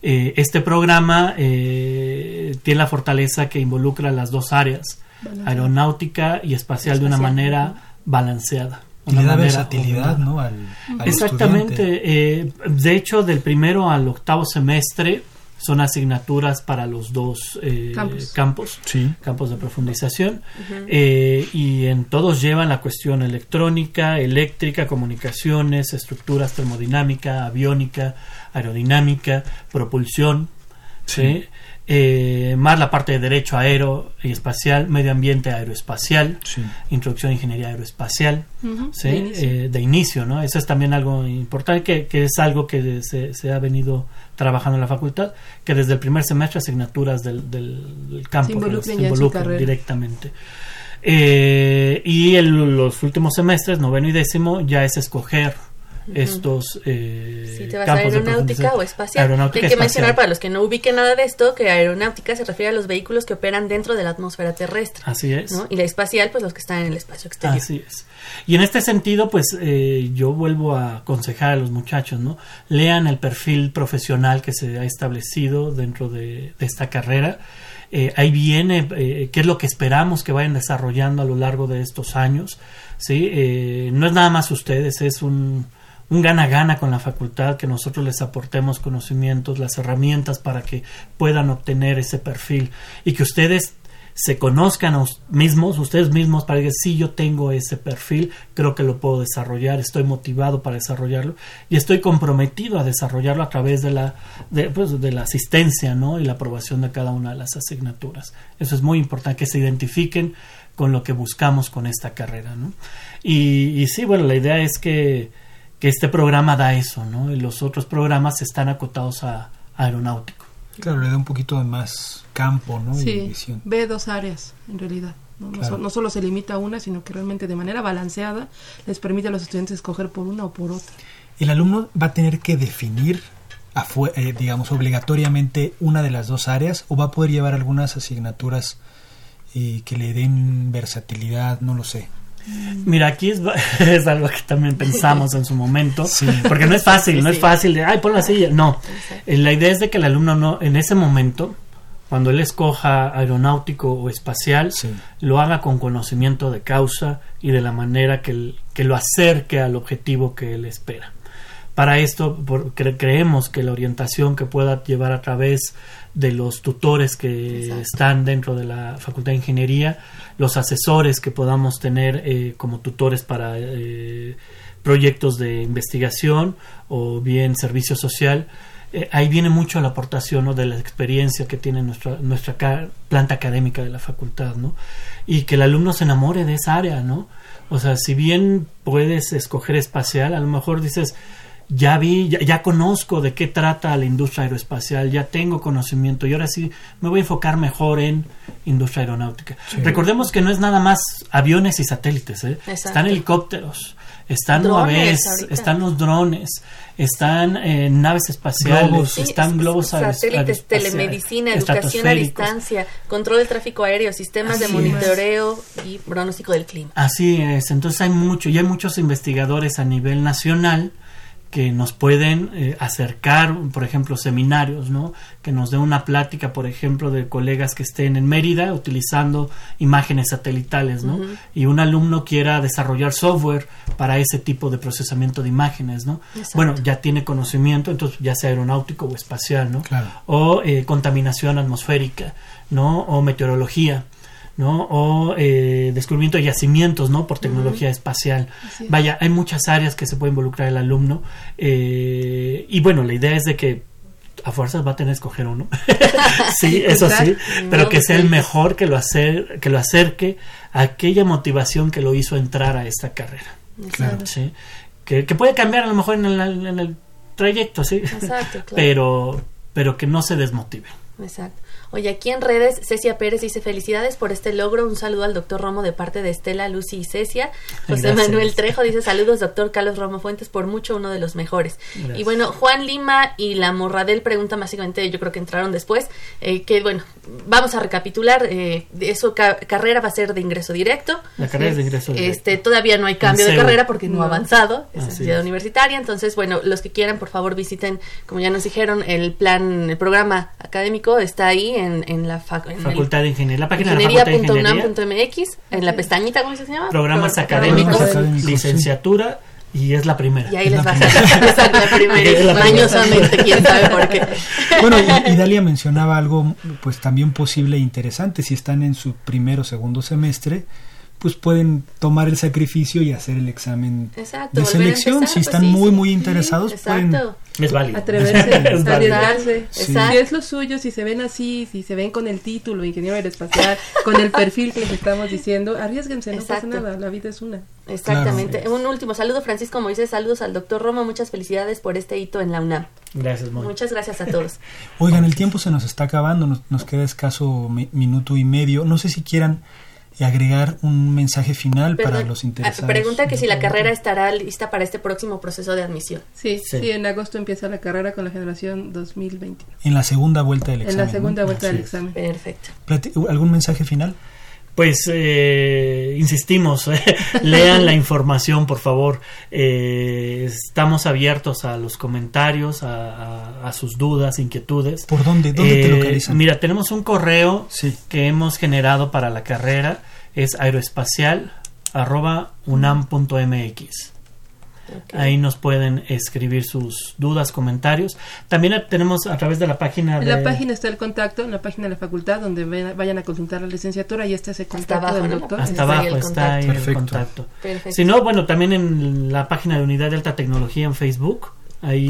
Eh, este programa eh, tiene la fortaleza que involucra las dos áreas, aeronáutica y espacial, de una manera balanceada. Una le da versatilidad, ¿no? Al, Exactamente. de hecho, del primero al octavo semestre son asignaturas para los dos eh, campos, campos, de profundización, eh, y en todos llevan la cuestión electrónica, eléctrica, comunicaciones, estructuras termodinámica, aviónica, aerodinámica, propulsión, ¿sí? Eh, más la parte de derecho aéreo y espacial, medio ambiente aeroespacial, introducción a ingeniería aeroespacial, de, inicio. ¿no? Eso es también algo importante, que, es algo que se, ha venido trabajando en la facultad, que desde el primer semestre asignaturas del, del campo se involucran, directamente. Eh, y en los últimos semestres, noveno y décimo, ya es escoger estos eh, si te vas a aeronáutica o espacial. Hay que mencionar para los que no ubiquen nada de esto que aeronáutica se refiere a los vehículos que operan dentro de la atmósfera terrestre. Así es. Y la espacial, pues los que están en el espacio exterior. Así es. Y en este sentido, pues eh, yo vuelvo a aconsejar a los muchachos, ¿no? Lean el perfil profesional que se ha establecido dentro de, esta carrera. Eh, ahí viene eh, qué es lo que esperamos que vayan desarrollando a lo largo de estos años. ¿sí? no es nada más ustedes, es un, un gana-gana con la facultad, que nosotros les aportemos conocimientos, las herramientas para que puedan obtener ese perfil y que ustedes se conozcan a mismos, ustedes mismos, para que si yo tengo ese perfil, creo que lo puedo desarrollar, estoy motivado para desarrollarlo y estoy comprometido a desarrollarlo a través de la, de, pues, de la asistencia ¿no? y la aprobación de cada una de las asignaturas. Eso es muy importante, que se identifiquen con lo que buscamos con esta carrera. ¿no? Y sí, bueno, la idea es que que este programa da eso, ¿no? Y los otros programas están acotados a, aeronáutico. Claro, le da un poquito de más campo, ¿no? Sí, ve dos áreas, en realidad. ¿no? No, solo se limita a una, sino que realmente de manera balanceada les permite a los estudiantes escoger por una o por otra. El alumno va a tener que definir eh, digamos, obligatoriamente una de las dos áreas o va a poder llevar algunas asignaturas eh, que le den versatilidad, no lo sé. Mira, aquí es, algo que también pensamos en su momento, porque no es fácil, no es fácil de, ay, pon la silla. No, eh, la idea es de que el alumno no, en ese momento, cuando él escoja aeronáutico o espacial, lo haga con conocimiento de causa y de la manera que, que lo acerque al objetivo que él espera. Para esto creemos que la orientación que pueda llevar a través de los tutores que están dentro de la Facultad de Ingeniería, los asesores que podamos tener eh, como tutores para eh, proyectos de investigación o bien servicio social, eh, ahí viene mucho la aportación de la experiencia que tiene nuestra, nuestra planta académica de la facultad, ¿no? Y que el alumno se enamore de esa área, ¿no? O sea, si bien puedes escoger espacial, a lo mejor dices, ya vi, ya, conozco de qué trata la industria aeroespacial, ya tengo conocimiento y ahora sí me voy a enfocar mejor en industria aeronáutica. Recordemos que no es nada más aviones y satélites, ¿eh? están helicópteros, están UAVs, están los drones, están eh, naves espaciales, están globos satélites, telemedicina, educación a distancia, control del tráfico aéreo, sistemas de monitoreo y pronóstico del clima. Así es, entonces hay mucho y hay muchos investigadores a nivel nacional que nos pueden eh, acercar, por ejemplo, seminarios, ¿no? Que nos dé una plática, por ejemplo, de colegas que estén en Mérida utilizando imágenes satelitales, ¿no? Y un alumno quiera desarrollar software para ese tipo de procesamiento de imágenes, ¿no? Bueno, ya tiene conocimiento, entonces ya sea aeronáutico o espacial, ¿no? O eh, contaminación atmosférica, ¿no? O meteorología. ¿No? O eh, descubrimiento de yacimientos, ¿no? Por tecnología espacial. Vaya, hay muchas áreas que se puede involucrar el alumno. Eh, y bueno, la idea es de que a fuerzas va a tener que escoger uno. sí, eso sí, pero que sea el mejor que lo, hacer, que lo acerque a aquella motivación que lo hizo entrar a esta carrera. Claro. ¿sí? Que, que, puede cambiar a lo mejor en el, en el trayecto, sí. Exacto, pero, pero que no se desmotive. Exacto. Oye, aquí en redes, Cecia Pérez dice felicidades por este logro. Un saludo al doctor Romo de parte de Estela, Lucy y Cecia. José Manuel Trejo dice saludos, doctor Carlos Romo Fuentes, por mucho uno de los mejores. Y bueno, Juan Lima y la Morradel pregunta básicamente, yo creo que entraron después, eh, que bueno, vamos a recapitular. Eh, eso carrera va a ser de ingreso directo. La carrera es de ingreso directo. Este, todavía no hay cambio de carrera porque no, ha avanzado, es universitaria. Entonces, bueno, los que quieran, por favor, visiten, como ya nos dijeron, el plan, el programa académico está ahí en, la Facultad de Ingeniería, la página ingeniería.unam.mx, en la pestañita, ¿cómo se llama? Programas académicos, licenciatura. Y es la primera. Y ahí les va a salir la primera, mañosamente, quién sabe por qué. Bueno, y, Dalia mencionaba algo, pues también posible e interesante, si están en su primero o segundo semestre, pues pueden tomar el sacrificio y hacer el examen de selección. si pues están muy, muy interesados, pueden es válido. Atreverse, arriesgarse. Si es lo suyo, si se ven así, si se ven con el título, ingeniero aeroespacial, con el perfil que les estamos diciendo, arriesguense, no pasa nada, la vida es una. Exactamente. Un último saludo, Francisco Moisés, saludos al doctor Roma, muchas felicidades por este hito en la UNAM. Gracias, Muchas gracias a todos. Oigan, el tiempo se nos está acabando, nos, nos queda escaso minuto y medio. No sé si quieran y agregar un mensaje final para los interesados. Pregunta que si la carrera estará lista para este próximo proceso de admisión. Sí, sí, en agosto empieza la carrera con la generación 2020. En la segunda vuelta del examen. En la segunda vuelta del examen. Perfecto. ¿Algún mensaje final? Pues eh, insistimos, lean la información por favor. Eh, estamos abiertos a los comentarios, a, sus dudas, inquietudes. ¿Por dónde? ¿Dónde te eh, localizan? Mira, tenemos un correo que hemos generado para la carrera, es aeroespacial Ahí nos pueden escribir sus dudas, comentarios. También tenemos a través de la página. En la página está el contacto, en la página de la facultad, donde vayan a consultar la licenciatura y este es el contacto abajo, del doctor. Hasta abajo está ahí el contacto. Si no, bueno, también en la página de Unidad de Alta Tecnología en Facebook. Ahí,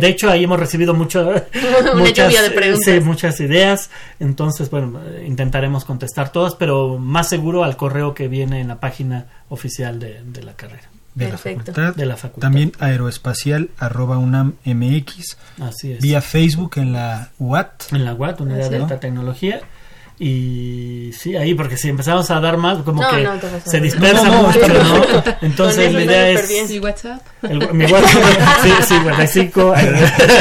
De hecho, ahí hemos recibido mucho, muchas, de muchas ideas. Entonces, bueno, intentaremos contestar todas, pero más seguro al correo que viene en la página oficial de la carrera de, La facultad, de la facultad. También aeroespacial arroba UNAM MX. Así es. Vía Facebook en la UAT. En la UAT, Unidad de Alta Tecnología. Y sí, ahí, porque si empezamos a dar más, como No, que no, se dispersa No, no, no, mucho, Entonces la idea es... bien. ¿Y WhatsApp? el- mi WhatsApp, sí, 55.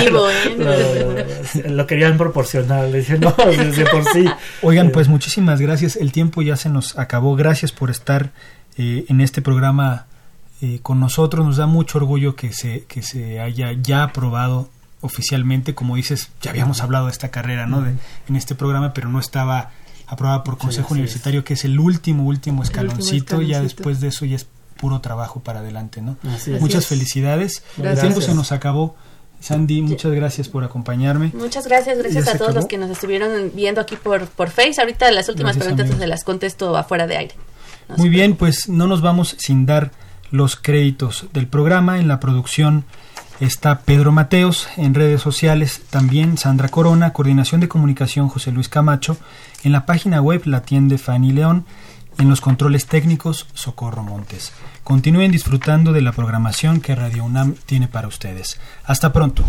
Vivo, ¿eh? lo, lo querían proporcionar, le dije, no, de por sí. Oigan, Eh, pues muchísimas gracias. El tiempo ya se nos acabó. Gracias por estar eh, en este programa eh, con nosotros. Nos da mucho orgullo que se, que se haya ya aprobado oficialmente. Como dices, ya habíamos hablado de esta carrera ¿no? De- en este programa, pero no estaba aprobada por Consejo Universitario, que es el último, último escaloncito. Ya escaloncito. después de eso ya es puro trabajo para adelante. ¿no? Así. Muchas es. felicidades. Gracias. El tiempo se nos acabó. Sandy, muchas gracias por acompañarme. Muchas gracias, gracias ¿Ya se a todos acabó? los que nos estuvieron viendo aquí por, por Face. Ahorita las últimas Gracias, preguntas amigos. se las contesto afuera de aire. No Muy bien, pues no nos vamos sin dar los créditos del programa. En la producción está Pedro Mateos, en redes sociales también Sandra Corona, coordinación de comunicación José Luis Camacho, en la página web la atiende Fanny León, en los controles técnicos Socorro Montes. Continúen disfrutando de la programación que Radio UNAM tiene para ustedes. Hasta pronto.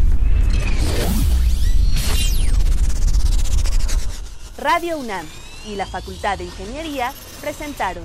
Radio UNAM y la Facultad de Ingeniería presentaron